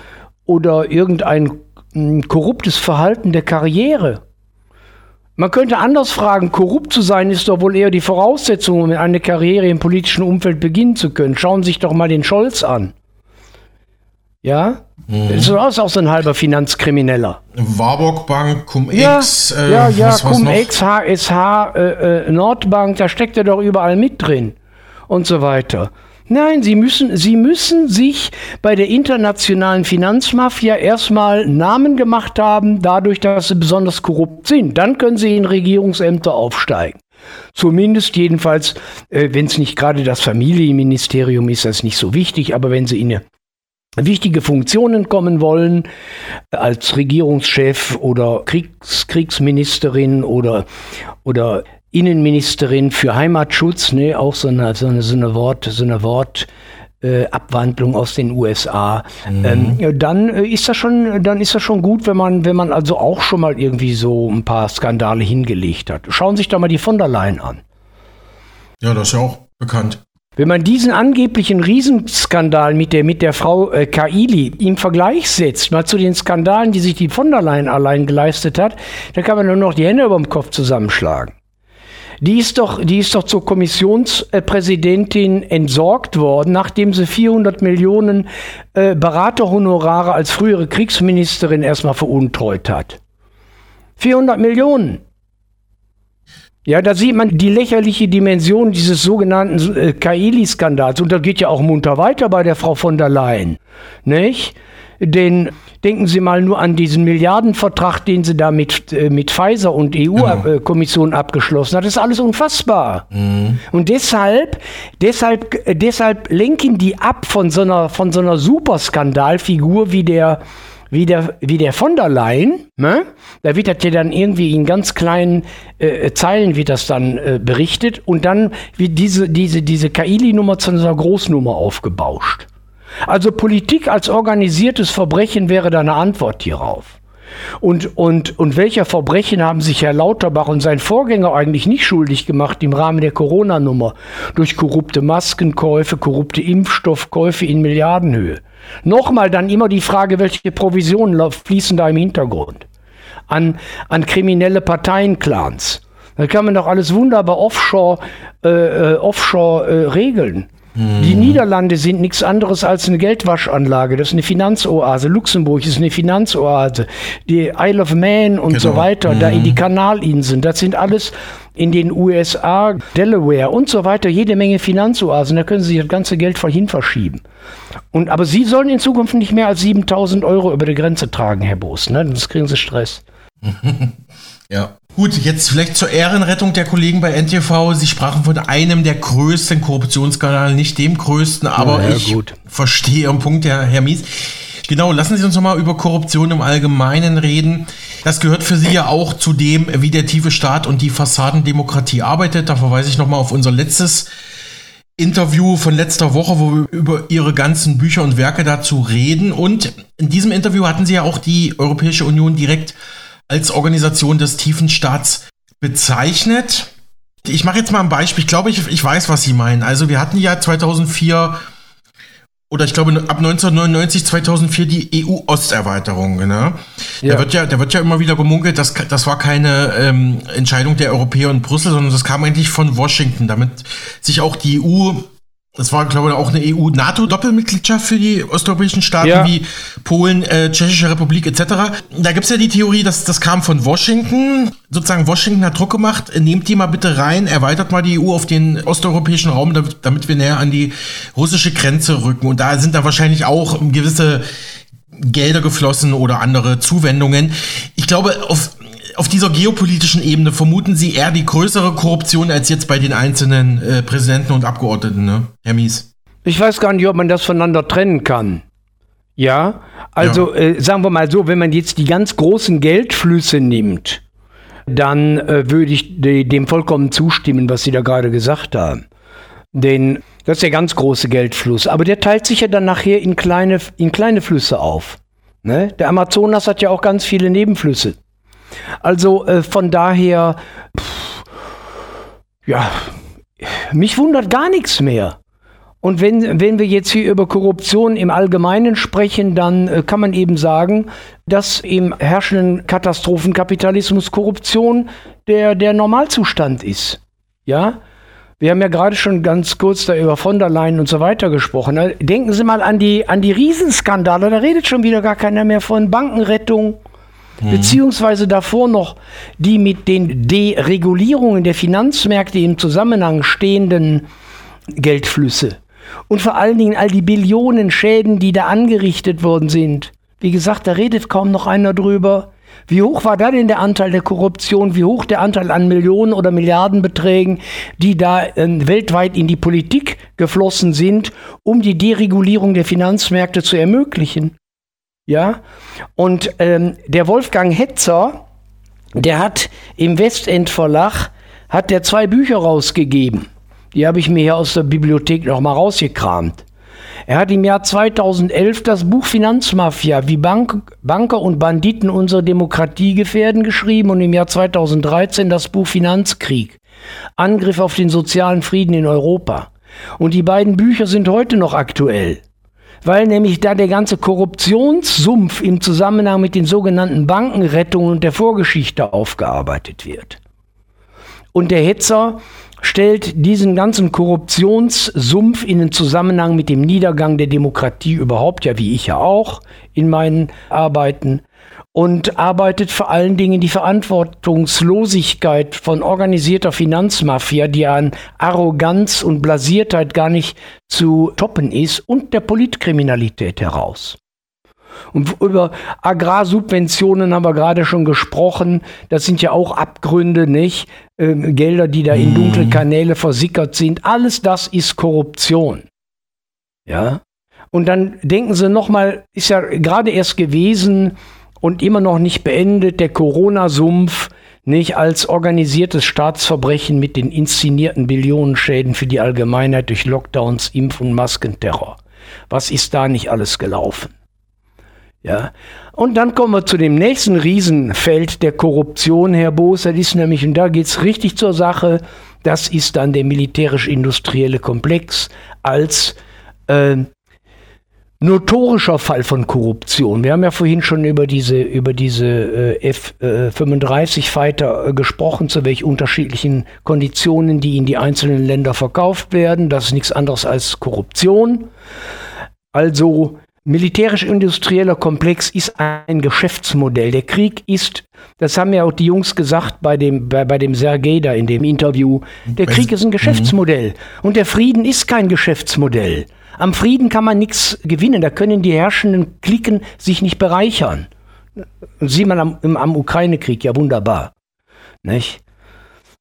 oder irgendein hm, korruptes Verhalten der Karriere? Man könnte anders fragen, korrupt zu sein ist doch wohl eher die Voraussetzung, um eine Karriere im politischen Umfeld beginnen zu können. Schauen Sie sich doch mal den Scholz an. Ja? Mhm. Das ist auch so ein halber Finanzkrimineller. Warburg Bank, Cum-Ex. Ja, äh, ja, ja Cum-Ex, HSH, äh, äh, Nordbank, da steckt er doch überall mit drin. Und so weiter. Nein, sie müssen, sie müssen sich bei der internationalen Finanzmafia erstmal Namen gemacht haben, dadurch, dass sie besonders korrupt sind. Dann können sie in Regierungsämter aufsteigen. Zumindest jedenfalls, äh, wenn es nicht gerade das Familienministerium ist, das ist nicht so wichtig, aber wenn sie in wichtige Funktionen kommen wollen, als Regierungschef oder Kriegs Kriegsministerin oder, oder Innenministerin für Heimatschutz, ne, auch so eine, so eine, so eine Wort, so eine Wort, äh, Abwandlung aus den USA, mhm. ähm, dann äh, ist das schon, dann ist das schon gut, wenn man, wenn man also auch schon mal irgendwie so ein paar Skandale hingelegt hat. Schauen Sie sich doch mal die von der Leyen an. Ja, das ist ja auch bekannt. Wenn man diesen angeblichen Riesenskandal mit der, mit der Frau äh, Kaili im Vergleich setzt, mal zu den Skandalen, die sich die von der Leyen allein geleistet hat, dann kann man nur noch die Hände über dem Kopf zusammenschlagen. Die ist doch, die ist doch zur Kommissionspräsidentin entsorgt worden, nachdem sie 400 Millionen äh, Beraterhonorare als frühere Kriegsministerin erstmal veruntreut hat. 400 Millionen. Ja, da sieht man die lächerliche Dimension dieses sogenannten äh, Kaili-Skandals. Und das geht ja auch munter weiter bei der Frau von der Leyen. Nicht? Denn denken Sie mal nur an diesen Milliardenvertrag, den sie da mit, äh, mit Pfizer und EU-Kommission genau. abgeschlossen hat. Das ist alles unfassbar. Mhm. Und deshalb, deshalb, deshalb lenken die ab von so einer, von so einer Superskandalfigur wie der, wie der, wie der von der Leyen, ne? da wird das ja dann irgendwie in ganz kleinen äh, Zeilen wird das dann äh, berichtet und dann wird diese, diese, diese Kaili-Nummer zu einer Großnummer aufgebauscht. Also Politik als organisiertes Verbrechen wäre da eine Antwort hierauf. Und, und, und welcher Verbrechen haben sich Herr Lauterbach und sein Vorgänger eigentlich nicht schuldig gemacht im Rahmen der Corona-Nummer? Durch korrupte Maskenkäufe, korrupte Impfstoffkäufe in Milliardenhöhe. Nochmal dann immer die Frage, welche Provisionen fließen da im Hintergrund? An, an kriminelle Parteienclans. Da kann man doch alles wunderbar offshore, äh, äh offshore äh, regeln. Die Niederlande sind nichts anderes als eine Geldwaschanlage. Das ist eine Finanzoase. Luxemburg ist eine Finanzoase. Die Isle of Man und genau. so weiter, mhm. da in die Kanalinseln, das sind alles in den USA, Delaware und so weiter, jede Menge Finanzoasen. Da können Sie das ganze Geld vorhin verschieben. Und, aber Sie sollen in Zukunft nicht mehr als 7000 Euro über die Grenze tragen, Herr Boos. Ne? Sonst kriegen Sie Stress. ja. Gut, jetzt vielleicht zur Ehrenrettung der Kollegen bei NTV. Sie sprachen von einem der größten Korruptionsskandale, nicht dem größten, aber ja, ich gut. verstehe Ihren Punkt, Herr, Herr Mies. Genau, lassen Sie uns nochmal über Korruption im Allgemeinen reden. Das gehört für Sie ja auch zu dem, wie der tiefe Staat und die Fassadendemokratie arbeitet. Da verweise ich nochmal auf unser letztes Interview von letzter Woche, wo wir über Ihre ganzen Bücher und Werke dazu reden. Und in diesem Interview hatten Sie ja auch die Europäische Union direkt als Organisation des tiefen Staats bezeichnet. Ich mache jetzt mal ein Beispiel. Ich glaube, ich, ich weiß, was Sie meinen. Also wir hatten ja 2004 oder ich glaube ab 1999, 2004 die EU-Osterweiterung. Ne? Ja. Da, wird ja, da wird ja immer wieder gemunkelt, dass das war keine ähm, Entscheidung der Europäer in Brüssel, sondern das kam eigentlich von Washington, damit sich auch die EU das war, glaube ich, auch eine EU-NATO-Doppelmitgliedschaft für die osteuropäischen Staaten ja. wie Polen, äh, Tschechische Republik etc. Da gibt es ja die Theorie, dass das kam von Washington. Sozusagen Washington hat Druck gemacht, nehmt die mal bitte rein, erweitert mal die EU auf den osteuropäischen Raum, damit wir näher an die russische Grenze rücken. Und da sind da wahrscheinlich auch gewisse Gelder geflossen oder andere Zuwendungen. Ich glaube, auf auf dieser geopolitischen Ebene vermuten Sie eher die größere Korruption als jetzt bei den einzelnen äh, Präsidenten und Abgeordneten, ne? Herr Mies? Ich weiß gar nicht, ob man das voneinander trennen kann. Ja, also ja. Äh, sagen wir mal so, wenn man jetzt die ganz großen Geldflüsse nimmt, dann äh, würde ich de dem vollkommen zustimmen, was Sie da gerade gesagt haben. Denn das ist der ganz große Geldfluss. Aber der teilt sich ja dann nachher in kleine, in kleine Flüsse auf. Ne? Der Amazonas hat ja auch ganz viele Nebenflüsse. Also äh, von daher, pff, ja, mich wundert gar nichts mehr. Und wenn, wenn wir jetzt hier über Korruption im Allgemeinen sprechen, dann äh, kann man eben sagen, dass im herrschenden Katastrophenkapitalismus Korruption der, der Normalzustand ist. Ja? Wir haben ja gerade schon ganz kurz da über von der Leyen und so weiter gesprochen. Denken Sie mal an die, an die Riesenskandale, da redet schon wieder gar keiner mehr von Bankenrettung, Mhm. beziehungsweise davor noch die mit den Deregulierungen der Finanzmärkte im Zusammenhang stehenden Geldflüsse. Und vor allen Dingen all die Billionen Schäden, die da angerichtet worden sind. Wie gesagt, da redet kaum noch einer drüber. Wie hoch war da denn der Anteil der Korruption? Wie hoch der Anteil an Millionen oder Milliardenbeträgen, die da äh, weltweit in die Politik geflossen sind, um die Deregulierung der Finanzmärkte zu ermöglichen? Ja, und ähm, der Wolfgang Hetzer, der hat im Westend Verlag hat der zwei Bücher rausgegeben. Die habe ich mir hier aus der Bibliothek noch mal rausgekramt. Er hat im Jahr 2011 das Buch Finanzmafia, wie Bank, Banker und Banditen unsere Demokratie gefährden, geschrieben und im Jahr 2013 das Buch Finanzkrieg, Angriff auf den sozialen Frieden in Europa. Und die beiden Bücher sind heute noch aktuell, weil nämlich da der ganze Korruptionssumpf im Zusammenhang mit den sogenannten Bankenrettungen und der Vorgeschichte aufgearbeitet wird. Und der Hetzer stellt diesen ganzen Korruptionssumpf in den Zusammenhang mit dem Niedergang der Demokratie überhaupt, ja wie ich ja auch in meinen Arbeiten, und arbeitet vor allen Dingen die Verantwortungslosigkeit von organisierter Finanzmafia, die an Arroganz und Blasiertheit gar nicht zu toppen ist, und der Politkriminalität heraus. Und über Agrarsubventionen haben wir gerade schon gesprochen. Das sind ja auch Abgründe, nicht? Ähm, Gelder, die da in mhm. dunkle Kanäle versickert sind. Alles das ist Korruption. Ja. Und dann denken Sie nochmal, ist ja gerade erst gewesen und immer noch nicht beendet, der Corona-Sumpf, nicht als organisiertes Staatsverbrechen mit den inszenierten Billionenschäden für die Allgemeinheit durch Lockdowns, Impf- und Maskenterror. Was ist da nicht alles gelaufen? Ja. Und dann kommen wir zu dem nächsten Riesenfeld der Korruption, Herr Boos. Das ist nämlich, und da geht es richtig zur Sache, das ist dann der militärisch-industrielle Komplex als äh, notorischer Fall von Korruption. Wir haben ja vorhin schon über diese, über diese äh, F-35-Fighter äh, gesprochen, zu welchen unterschiedlichen Konditionen die in die einzelnen Länder verkauft werden. Das ist nichts anderes als Korruption. Also Militärisch-industrieller Komplex ist ein Geschäftsmodell. Der Krieg ist, das haben ja auch die Jungs gesagt bei dem, bei, bei dem Sergei da in dem Interview, der Krieg ist ein Geschäftsmodell. Mhm. Und der Frieden ist kein Geschäftsmodell. Am Frieden kann man nichts gewinnen. Da können die herrschenden Klicken sich nicht bereichern. Sieht man am, am Ukraine-Krieg ja wunderbar. Nicht?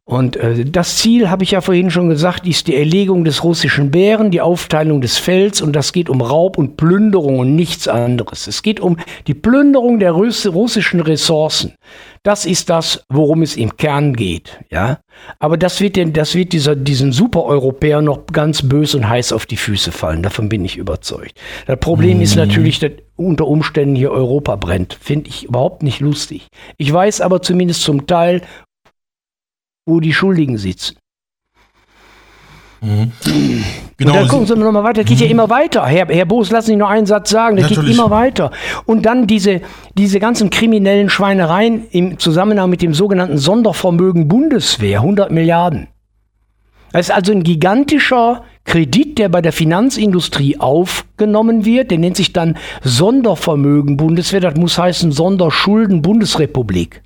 Und äh, das Ziel, habe ich ja vorhin schon gesagt, ist die Erlegung des russischen Bären, die Aufteilung des Felds und das geht um Raub und Plünderung und nichts anderes. Es geht um die Plünderung der Russ russischen Ressourcen. Das ist das, worum es im Kern geht, ja. Aber das wird, den, das wird dieser, diesen Supereuropäer noch ganz bös und heiß auf die Füße fallen. Davon bin ich überzeugt. Das Problem mhm. ist natürlich, dass unter Umständen hier Europa brennt. Finde ich überhaupt nicht lustig. Ich weiß aber zumindest zum Teil, wo die Schuldigen sitzen. Mhm. Genau. Und dann gucken Sie noch mal weiter. Das geht mhm. ja immer weiter. Herr, Herr Boos, lassen Sie noch einen Satz sagen. Das Natürlich. geht immer weiter. Und dann diese, diese ganzen kriminellen Schweinereien im Zusammenhang mit dem sogenannten Sondervermögen Bundeswehr, 100 Milliarden. Das ist also ein gigantischer Kredit, der bei der Finanzindustrie aufgenommen wird. Der nennt sich dann Sondervermögen Bundeswehr. Das muss heißen Sonderschulden Bundesrepublik.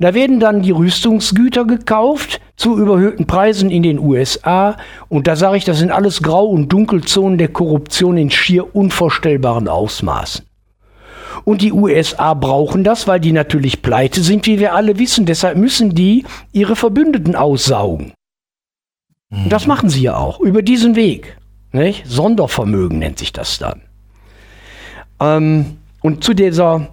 Da werden dann die Rüstungsgüter gekauft zu überhöhten Preisen in den USA. Und da sage ich, das sind alles Grau- und Dunkelzonen der Korruption in schier unvorstellbaren Ausmaßen. Und die USA brauchen das, weil die natürlich pleite sind, wie wir alle wissen. Deshalb müssen die ihre Verbündeten aussaugen. Und das machen sie ja auch über diesen Weg. Nicht? Sondervermögen nennt sich das dann. Ähm, und zu dieser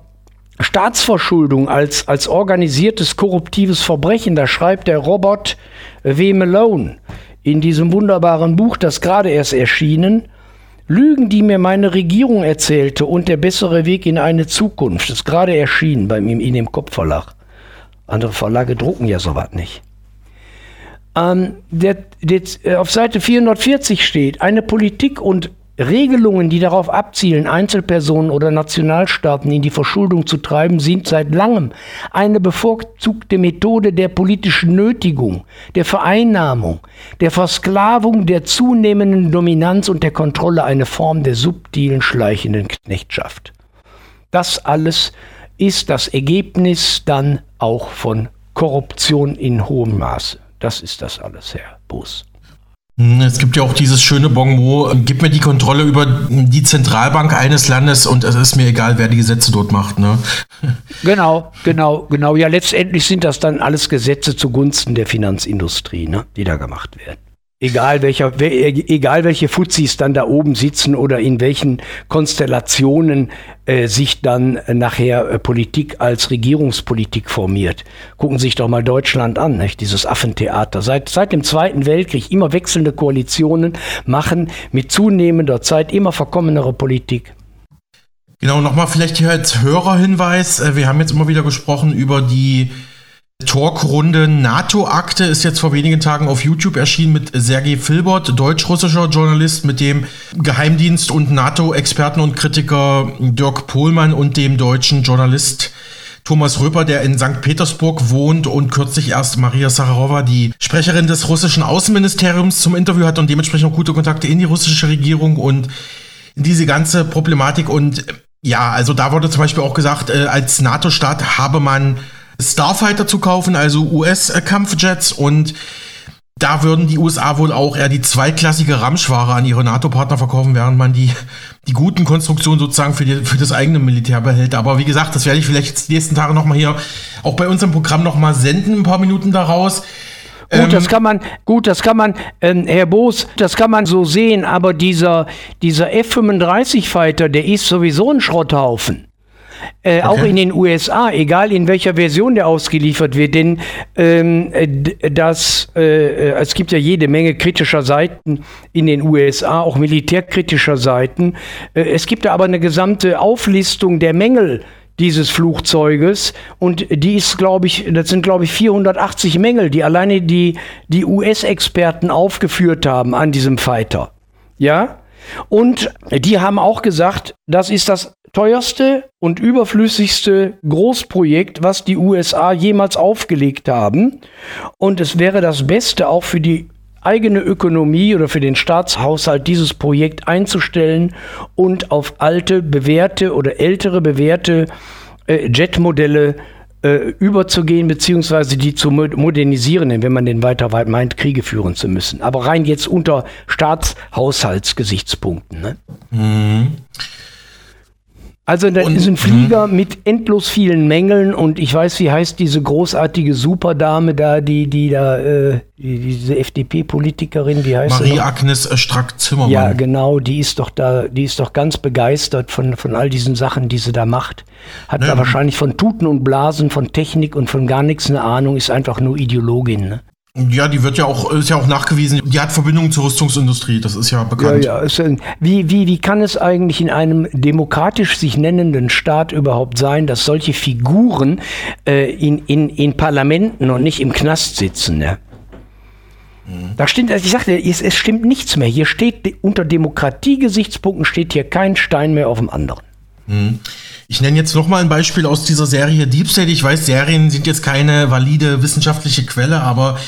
Staatsverschuldung als, als organisiertes korruptives Verbrechen, da schreibt der Robert W. Malone in diesem wunderbaren Buch, das gerade erst erschienen, Lügen, die mir meine Regierung erzählte und der bessere Weg in eine Zukunft, das ist gerade erschienen bei ihm in dem Kopfverlag. Andere Verlage drucken ja sowas nicht. Ähm, der, der, äh, auf Seite 440 steht, eine Politik und Regelungen, die darauf abzielen, Einzelpersonen oder Nationalstaaten in die Verschuldung zu treiben, sind seit langem eine bevorzugte Methode der politischen Nötigung, der Vereinnahmung, der Versklavung, der zunehmenden Dominanz und der Kontrolle eine Form der subtilen, schleichenden Knechtschaft. Das alles ist das Ergebnis dann auch von Korruption in hohem Maße. Das ist das alles, Herr Bus. Hm, es gibt ja auch dieses schöne Bonmot, gib mir die Kontrolle über die Zentralbank eines Landes und es ist mir egal, wer die Gesetze dort macht. Ne? Genau, genau, genau. Ja, letztendlich sind das dann alles Gesetze zugunsten der Finanzindustrie, ne, die da gemacht werden. Egal, welcher, egal welche Fuzis dann da oben sitzen oder in welchen Konstellationen äh, sich dann nachher äh, Politik als Regierungspolitik formiert. Gucken Sie sich doch mal Deutschland an, nicht? dieses Affentheater. Seit, seit dem Zweiten Weltkrieg immer wechselnde Koalitionen machen mit zunehmender Zeit immer verkommenere Politik. Genau, nochmal vielleicht hier als Hörerhinweis. Äh, wir haben jetzt immer wieder gesprochen über die Talkrunde NATO-Akte ist jetzt vor wenigen Tagen auf YouTube erschienen mit Sergei Filbert, deutsch-russischer Journalist, mit dem Geheimdienst- und NATO-Experten und Kritiker Dirk Pohlmann und dem deutschen Journalist Thomas Röper, der in St. Petersburg wohnt und kürzlich erst Maria Sacharowa, die Sprecherin des russischen Außenministeriums, zum Interview hat und dementsprechend auch gute Kontakte in die russische Regierung und diese ganze Problematik. Und ja, also da wurde zum Beispiel auch gesagt, äh, als NATO-Staat habe man Starfighter zu kaufen, also US-Kampfjets und da würden die USA wohl auch eher die zweitklassige Ramschware an ihre NATO-Partner verkaufen, während man die, die guten Konstruktionen sozusagen für, die, für das eigene Militär behält. Aber wie gesagt, das werde ich vielleicht jetzt die nächsten Tage nochmal hier auch bei unserem Programm nochmal senden, ein paar Minuten daraus. Gut, ähm, das kann man, gut, das kann man, ähm, Herr Boos, das kann man so sehen, aber dieser, dieser F-35-Fighter, der ist sowieso ein Schrotthaufen. Äh, okay. Auch in den USA, egal in welcher Version der ausgeliefert wird, denn ähm, das, äh, es gibt ja jede Menge kritischer Seiten in den USA, auch militärkritischer Seiten. Äh, es gibt da aber eine gesamte Auflistung der Mängel dieses Flugzeuges und die ist, glaube ich, das sind, glaube ich, 480 Mängel, die alleine die, die US-Experten aufgeführt haben an diesem Fighter. Ja? Und die haben auch gesagt, das ist das teuerste und überflüssigste Großprojekt, was die USA jemals aufgelegt haben. Und es wäre das Beste auch für die eigene Ökonomie oder für den Staatshaushalt dieses Projekt einzustellen und auf alte, bewährte oder ältere, bewährte äh, Jetmodelle äh, überzugehen, beziehungsweise die zu modernisieren, wenn man denn weiter weit meint, Kriege führen zu müssen. Aber rein jetzt unter Staatshaushaltsgesichtspunkten. Ne? Mhm. Also da ist ein Flieger mit endlos vielen Mängeln und ich weiß, wie heißt diese großartige Superdame da, die, die da, äh, die, diese FDP-Politikerin, wie heißt Marie Agnes Strack-Zimmermann. Ja, genau, die ist doch da, die ist doch ganz begeistert von, von all diesen Sachen, die sie da macht. Hat ne, da wahrscheinlich von Tuten und Blasen, von Technik und von gar nichts eine Ahnung, ist einfach nur Ideologin, ne? Ja, die wird ja auch, ist ja auch nachgewiesen, die hat Verbindungen zur Rüstungsindustrie, das ist ja bekannt. Ja, ja. Wie, wie, wie kann es eigentlich in einem demokratisch sich nennenden Staat überhaupt sein, dass solche Figuren äh, in, in, in Parlamenten und nicht im Knast sitzen? Ne? Da stimmt, also ich sagte, es, es stimmt nichts mehr. Hier steht unter Demokratiegesichtspunkten steht hier kein Stein mehr auf dem anderen. Mhm. Ich nenne jetzt noch mal ein Beispiel aus dieser Serie Deep State. Ich weiß, Serien sind jetzt keine valide wissenschaftliche Quelle, aber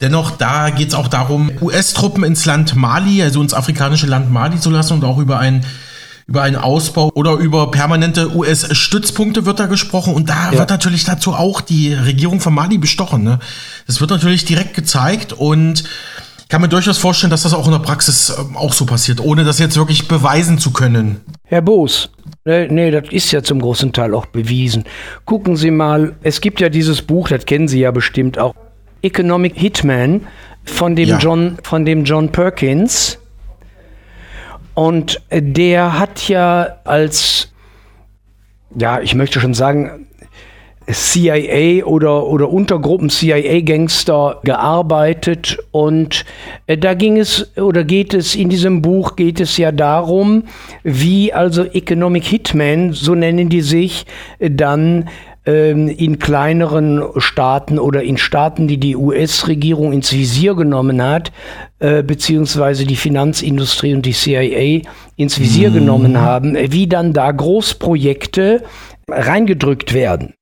dennoch, da geht es auch darum, US-Truppen ins Land Mali, also ins afrikanische Land Mali zu lassen und auch über einen über einen Ausbau oder über permanente US-Stützpunkte wird da gesprochen und da ja. wird natürlich dazu auch die Regierung von Mali bestochen. Ne? Das wird natürlich direkt gezeigt und kann mir durchaus vorstellen, dass das auch in der Praxis ähm, auch so passiert, ohne das jetzt wirklich beweisen zu können. Herr Boos, nee, nee, das ist ja zum großen Teil auch bewiesen. Gucken Sie mal, es gibt ja dieses Buch, das kennen Sie ja bestimmt auch, Economic Hitman von dem ja. John, von dem John Perkins. Und der hat ja als, ja, ich möchte schon sagen, CIA oder, oder Untergruppen CIA-Gangster gearbeitet und äh, da ging es oder geht es in diesem Buch geht es ja darum, wie also Economic Hitmen, so nennen die sich, dann ähm, in kleineren Staaten oder in Staaten, die die US-Regierung ins Visier genommen hat, äh, beziehungsweise die Finanzindustrie und die CIA ins Visier mhm. genommen haben, wie dann da Großprojekte reingedrückt werden.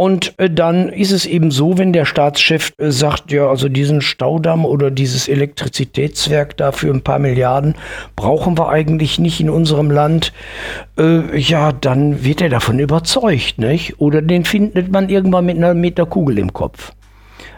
Und äh, dann ist es eben so, wenn der Staatschef äh, sagt, ja, also diesen Staudamm oder dieses Elektrizitätswerk da für ein paar Milliarden brauchen wir eigentlich nicht in unserem Land, äh, ja, dann wird er davon überzeugt, nicht? Oder den findet man irgendwann mit einer Meter Kugel im Kopf.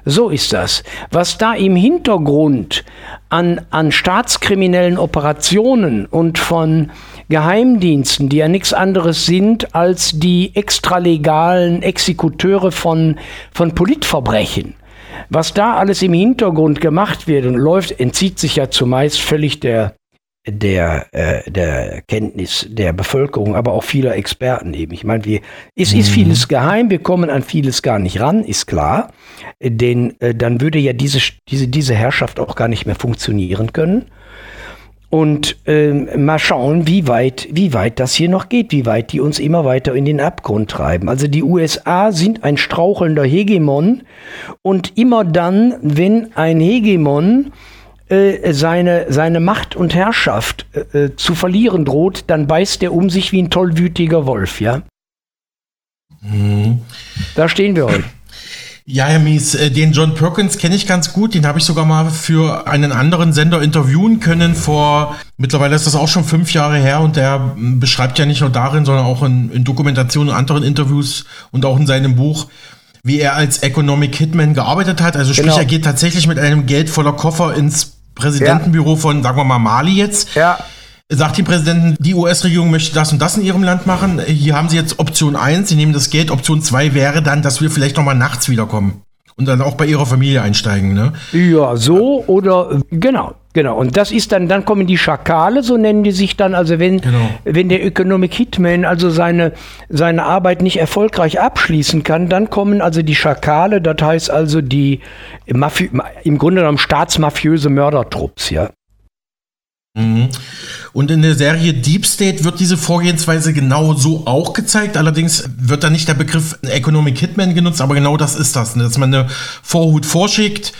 So ist das. Was da im Hintergrund an, an staatskriminellen Operationen und von Geheimdiensten, die ja nichts anderes sind als die extralegalen Exekuteure von, von Politverbrechen, was da alles im Hintergrund gemacht wird und läuft, entzieht sich ja zumeist völlig der, der, äh, der Kenntnis der Bevölkerung, aber auch vieler Experten eben. Ich meine, wir, es ist mhm. vieles geheim, wir kommen an vieles gar nicht ran, ist klar. Denn äh, dann würde ja diese, diese, diese Herrschaft auch gar nicht mehr funktionieren können. Und ähm, mal schauen, wie weit, wie weit das hier noch geht, wie weit die uns immer weiter in den Abgrund treiben. Also die USA sind ein strauchelnder Hegemon und immer dann, wenn ein Hegemon äh, seine, seine Macht und Herrschaft äh, äh, zu verlieren droht, dann beißt er um sich wie ein tollwütiger Wolf, ja? Mhm. Da stehen wir heute. Ja, Herr Mies, äh, den John Perkins kenne ich ganz gut. Den habe ich sogar mal für einen anderen Sender interviewen können vor, mittlerweile ist das auch schon fünf Jahre her und der beschreibt ja nicht nur darin, sondern auch in, in Dokumentationen und anderen Interviews und auch in seinem Buch, wie er als Economic Hitman gearbeitet hat. Also sprich, genau. er geht tatsächlich mit einem Geld voller Koffer ins Präsidentenbüro von, sagen wir mal, Mali jetzt. Ja. Sagt dem Präsidenten, die US-Regierung möchte das und das in ihrem Land machen. Hier haben sie jetzt Option 1, sie nehmen das Geld. Option 2 wäre dann, dass wir vielleicht nochmal nachts wiederkommen und dann auch bei ihrer Familie einsteigen, ne? Ja, so oder genau, genau. Und das ist dann, dann kommen die Schakale, so nennen die sich dann. Also wenn, genau. wenn der Economic Hitman also seine, seine Arbeit nicht erfolgreich abschließen kann, dann kommen also die Schakale, das heißt also die Mafi im Grunde genommen staatsmafiöse Mördertrupps, ja. Mhm. Und in der Serie Deep State wird diese Vorgehensweise genau so auch gezeigt. Allerdings wird da nicht der Begriff Economic Hitman genutzt, aber genau das ist das, ne? dass man eine Vorhut vorschickt,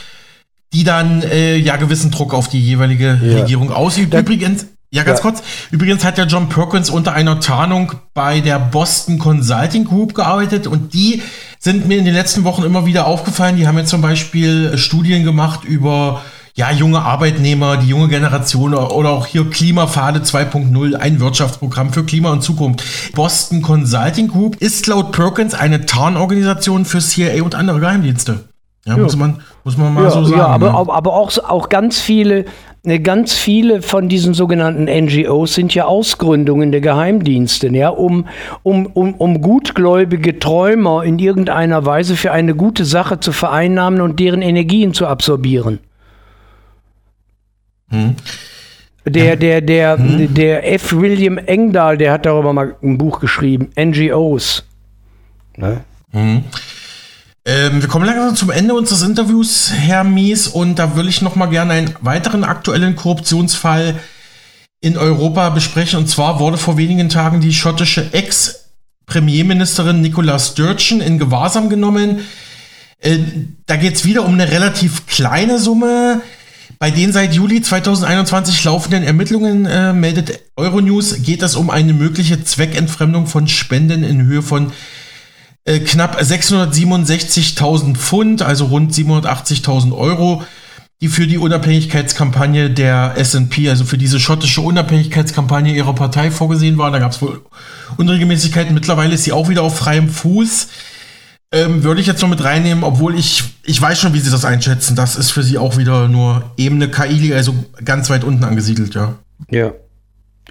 die dann äh, ja gewissen Druck auf die jeweilige ja. Regierung ausübt. Übrigens, ja, ganz ja. kurz. Übrigens hat ja John Perkins unter einer Tarnung bei der Boston Consulting Group gearbeitet und die sind mir in den letzten Wochen immer wieder aufgefallen. Die haben jetzt zum Beispiel Studien gemacht über ja, junge Arbeitnehmer, die junge Generation oder auch hier Klimapfade 2.0, ein Wirtschaftsprogramm für Klima und Zukunft. Boston Consulting Group ist laut Perkins eine Tarnorganisation für CIA und andere Geheimdienste. Ja, ja. Muss, man, muss man mal ja, so sagen. Ja, aber, ne? aber auch, auch ganz viele ne, Ganz viele von diesen sogenannten NGOs sind ja Ausgründungen der Geheimdienste, ja, um, um, um, um gutgläubige Träumer in irgendeiner Weise für eine gute Sache zu vereinnahmen und deren Energien zu absorbieren. Hm. Der, der, der, hm. der F. William Engdahl, der hat darüber mal ein Buch geschrieben, NGOs. Ne? Hm. Ähm, wir kommen langsam zum Ende unseres Interviews, Herr Mies, und da will ich noch mal gerne einen weiteren aktuellen Korruptionsfall in Europa besprechen. Und zwar wurde vor wenigen Tagen die schottische Ex-Premierministerin Nicola Sturgeon in Gewahrsam genommen. Äh, da geht es wieder um eine relativ kleine Summe. Bei den seit Juli 2021 laufenden Ermittlungen, äh, meldet Euronews, geht es um eine mögliche Zweckentfremdung von Spenden in Höhe von äh, knapp 667.000 Pfund, also rund 780.000 Euro, die für die Unabhängigkeitskampagne der SNP, also für diese schottische Unabhängigkeitskampagne ihrer Partei vorgesehen war. Da gab es wohl Unregelmäßigkeiten. Mittlerweile ist sie auch wieder auf freiem Fuß. Ähm, würde ich jetzt noch mit reinnehmen, obwohl ich, ich weiß schon, wie sie das einschätzen. Das ist für sie auch wieder nur Ebene KI, also ganz weit unten angesiedelt, ja. Ja.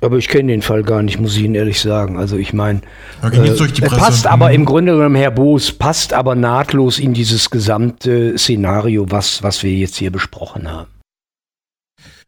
Aber ich kenne den Fall gar nicht, muss ich Ihnen ehrlich sagen. Also ich meine, äh, passt aber mhm. im Grunde genommen, Herr Boos, passt aber nahtlos in dieses gesamte Szenario, was, was wir jetzt hier besprochen haben.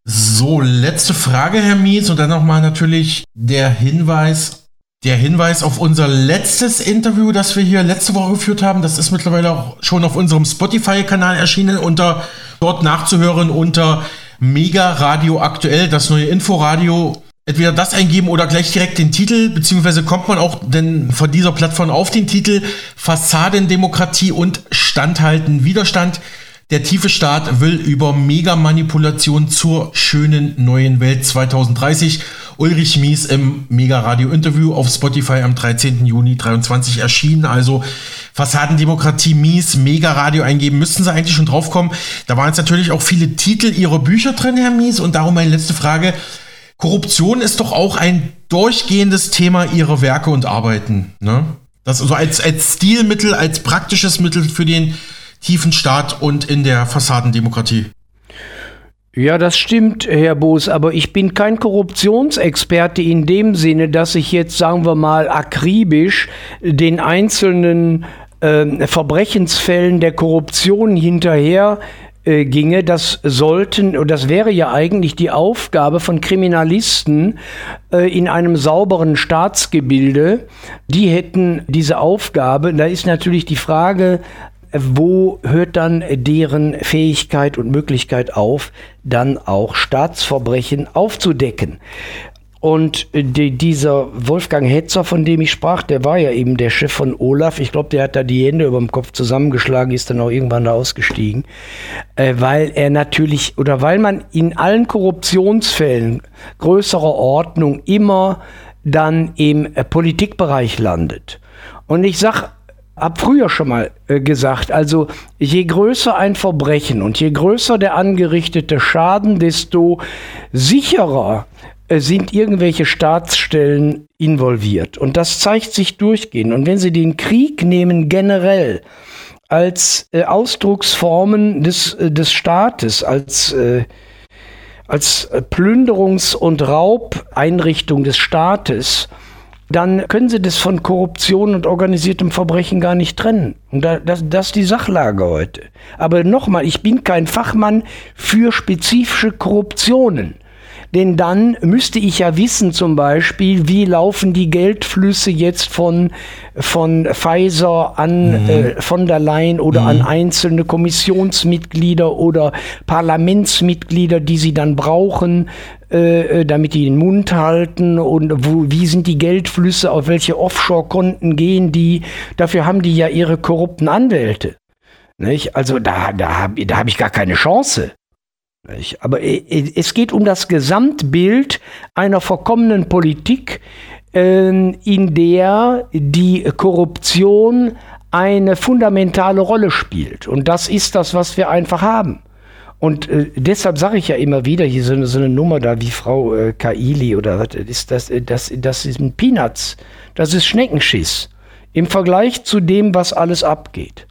So, letzte Frage, Herr Mies, und dann nochmal natürlich der Hinweis der Hinweis auf unser letztes Interview, das wir hier letzte Woche geführt haben, das ist mittlerweile auch schon auf unserem Spotify-Kanal erschienen, unter dort nachzuhören unter Mega Radio aktuell, das neue Inforadio. Entweder das eingeben oder gleich direkt den Titel, beziehungsweise kommt man auch denn von dieser Plattform auf den Titel Fassadendemokratie und Standhalten Widerstand. Der tiefe Staat will über Mega-Manipulation zur schönen neuen Welt 2030. Ulrich Mies im Mega-Radio-Interview auf Spotify am 13. Juni 23 erschienen. Also Fassadendemokratie Mies, Mega-Radio eingeben, müssten Sie eigentlich schon draufkommen. Da waren jetzt natürlich auch viele Titel Ihrer Bücher drin, Herr Mies. Und darum meine letzte Frage. Korruption ist doch auch ein durchgehendes Thema Ihrer Werke und Arbeiten. Ne? Das also als, als Stilmittel, als praktisches Mittel für den tiefen Staat und in der Fassadendemokratie. Ja, das stimmt, Herr Boos, aber ich bin kein Korruptionsexperte in dem Sinne, dass ich jetzt, sagen wir mal, akribisch den einzelnen äh, Verbrechensfällen der Korruption hinterher äh, ginge, das sollten, und das wäre ja eigentlich die Aufgabe von Kriminalisten äh, in einem sauberen Staatsgebilde. Die hätten diese Aufgabe. Da ist natürlich die Frage, wo hört dann deren Fähigkeit und Möglichkeit auf, dann auch Staatsverbrechen aufzudecken? Und die, dieser Wolfgang Hetzer, von dem ich sprach, der war ja eben der Chef von Olaf. Ich glaube, der hat da die Hände über dem Kopf zusammengeschlagen, ist dann auch irgendwann da ausgestiegen, äh, weil er natürlich oder weil man in allen Korruptionsfällen größerer Ordnung immer dann im Politikbereich landet. Und ich sag habe früher schon mal äh, gesagt, also je größer ein Verbrechen und je größer der angerichtete Schaden, desto sicherer äh, sind irgendwelche Staatsstellen involviert. Und das zeigt sich durchgehend. Und wenn Sie den Krieg nehmen generell als äh, Ausdrucksformen des, äh, des Staates, als, äh, als Plünderungs- und Raubeinrichtung des Staates, dann können Sie das von Korruption und organisiertem Verbrechen gar nicht trennen. Und da, das, das ist die Sachlage heute. Aber nochmal, ich bin kein Fachmann für spezifische Korruptionen. Denn dann müsste ich ja wissen, zum Beispiel, wie laufen die Geldflüsse jetzt von, von Pfizer an mhm. äh, von der Leyen oder mhm. an einzelne Kommissionsmitglieder oder Parlamentsmitglieder, die sie dann brauchen, äh, äh, damit die den Mund halten und wo, wie sind die Geldflüsse, auf welche Offshore-Konten gehen die. Dafür haben die ja ihre korrupten Anwälte. Nicht? Also da, da habe da hab ich gar keine Chance. Nicht? Aber äh, äh, es geht um das Gesamtbild einer verkommenen Politik, ähm, in der die Korruption eine fundamentale Rolle spielt. Und das ist das, was wir einfach haben. Und äh, deshalb sage ich ja immer wieder, hier so eine, so eine Nummer da wie Frau äh, Kaili oder was ist das, das, das ist ein Peanuts, das ist Schneckenschiss im Vergleich zu dem, was alles abgeht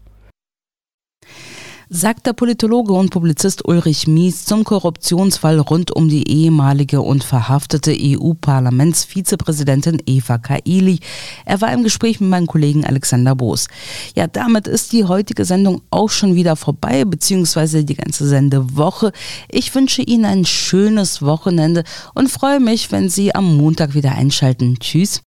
sagt der Politologe und Publizist Ulrich Mies zum Korruptionsfall rund um die ehemalige und verhaftete EU-Parlamentsvizepräsidentin Eva Kaili. Er war im Gespräch mit meinem Kollegen Alexander Boos. Ja, damit ist die heutige Sendung auch schon wieder vorbei, beziehungsweise die ganze Sendewoche. Ich wünsche Ihnen ein schönes Wochenende und freue mich, wenn Sie am Montag wieder einschalten. Tschüss.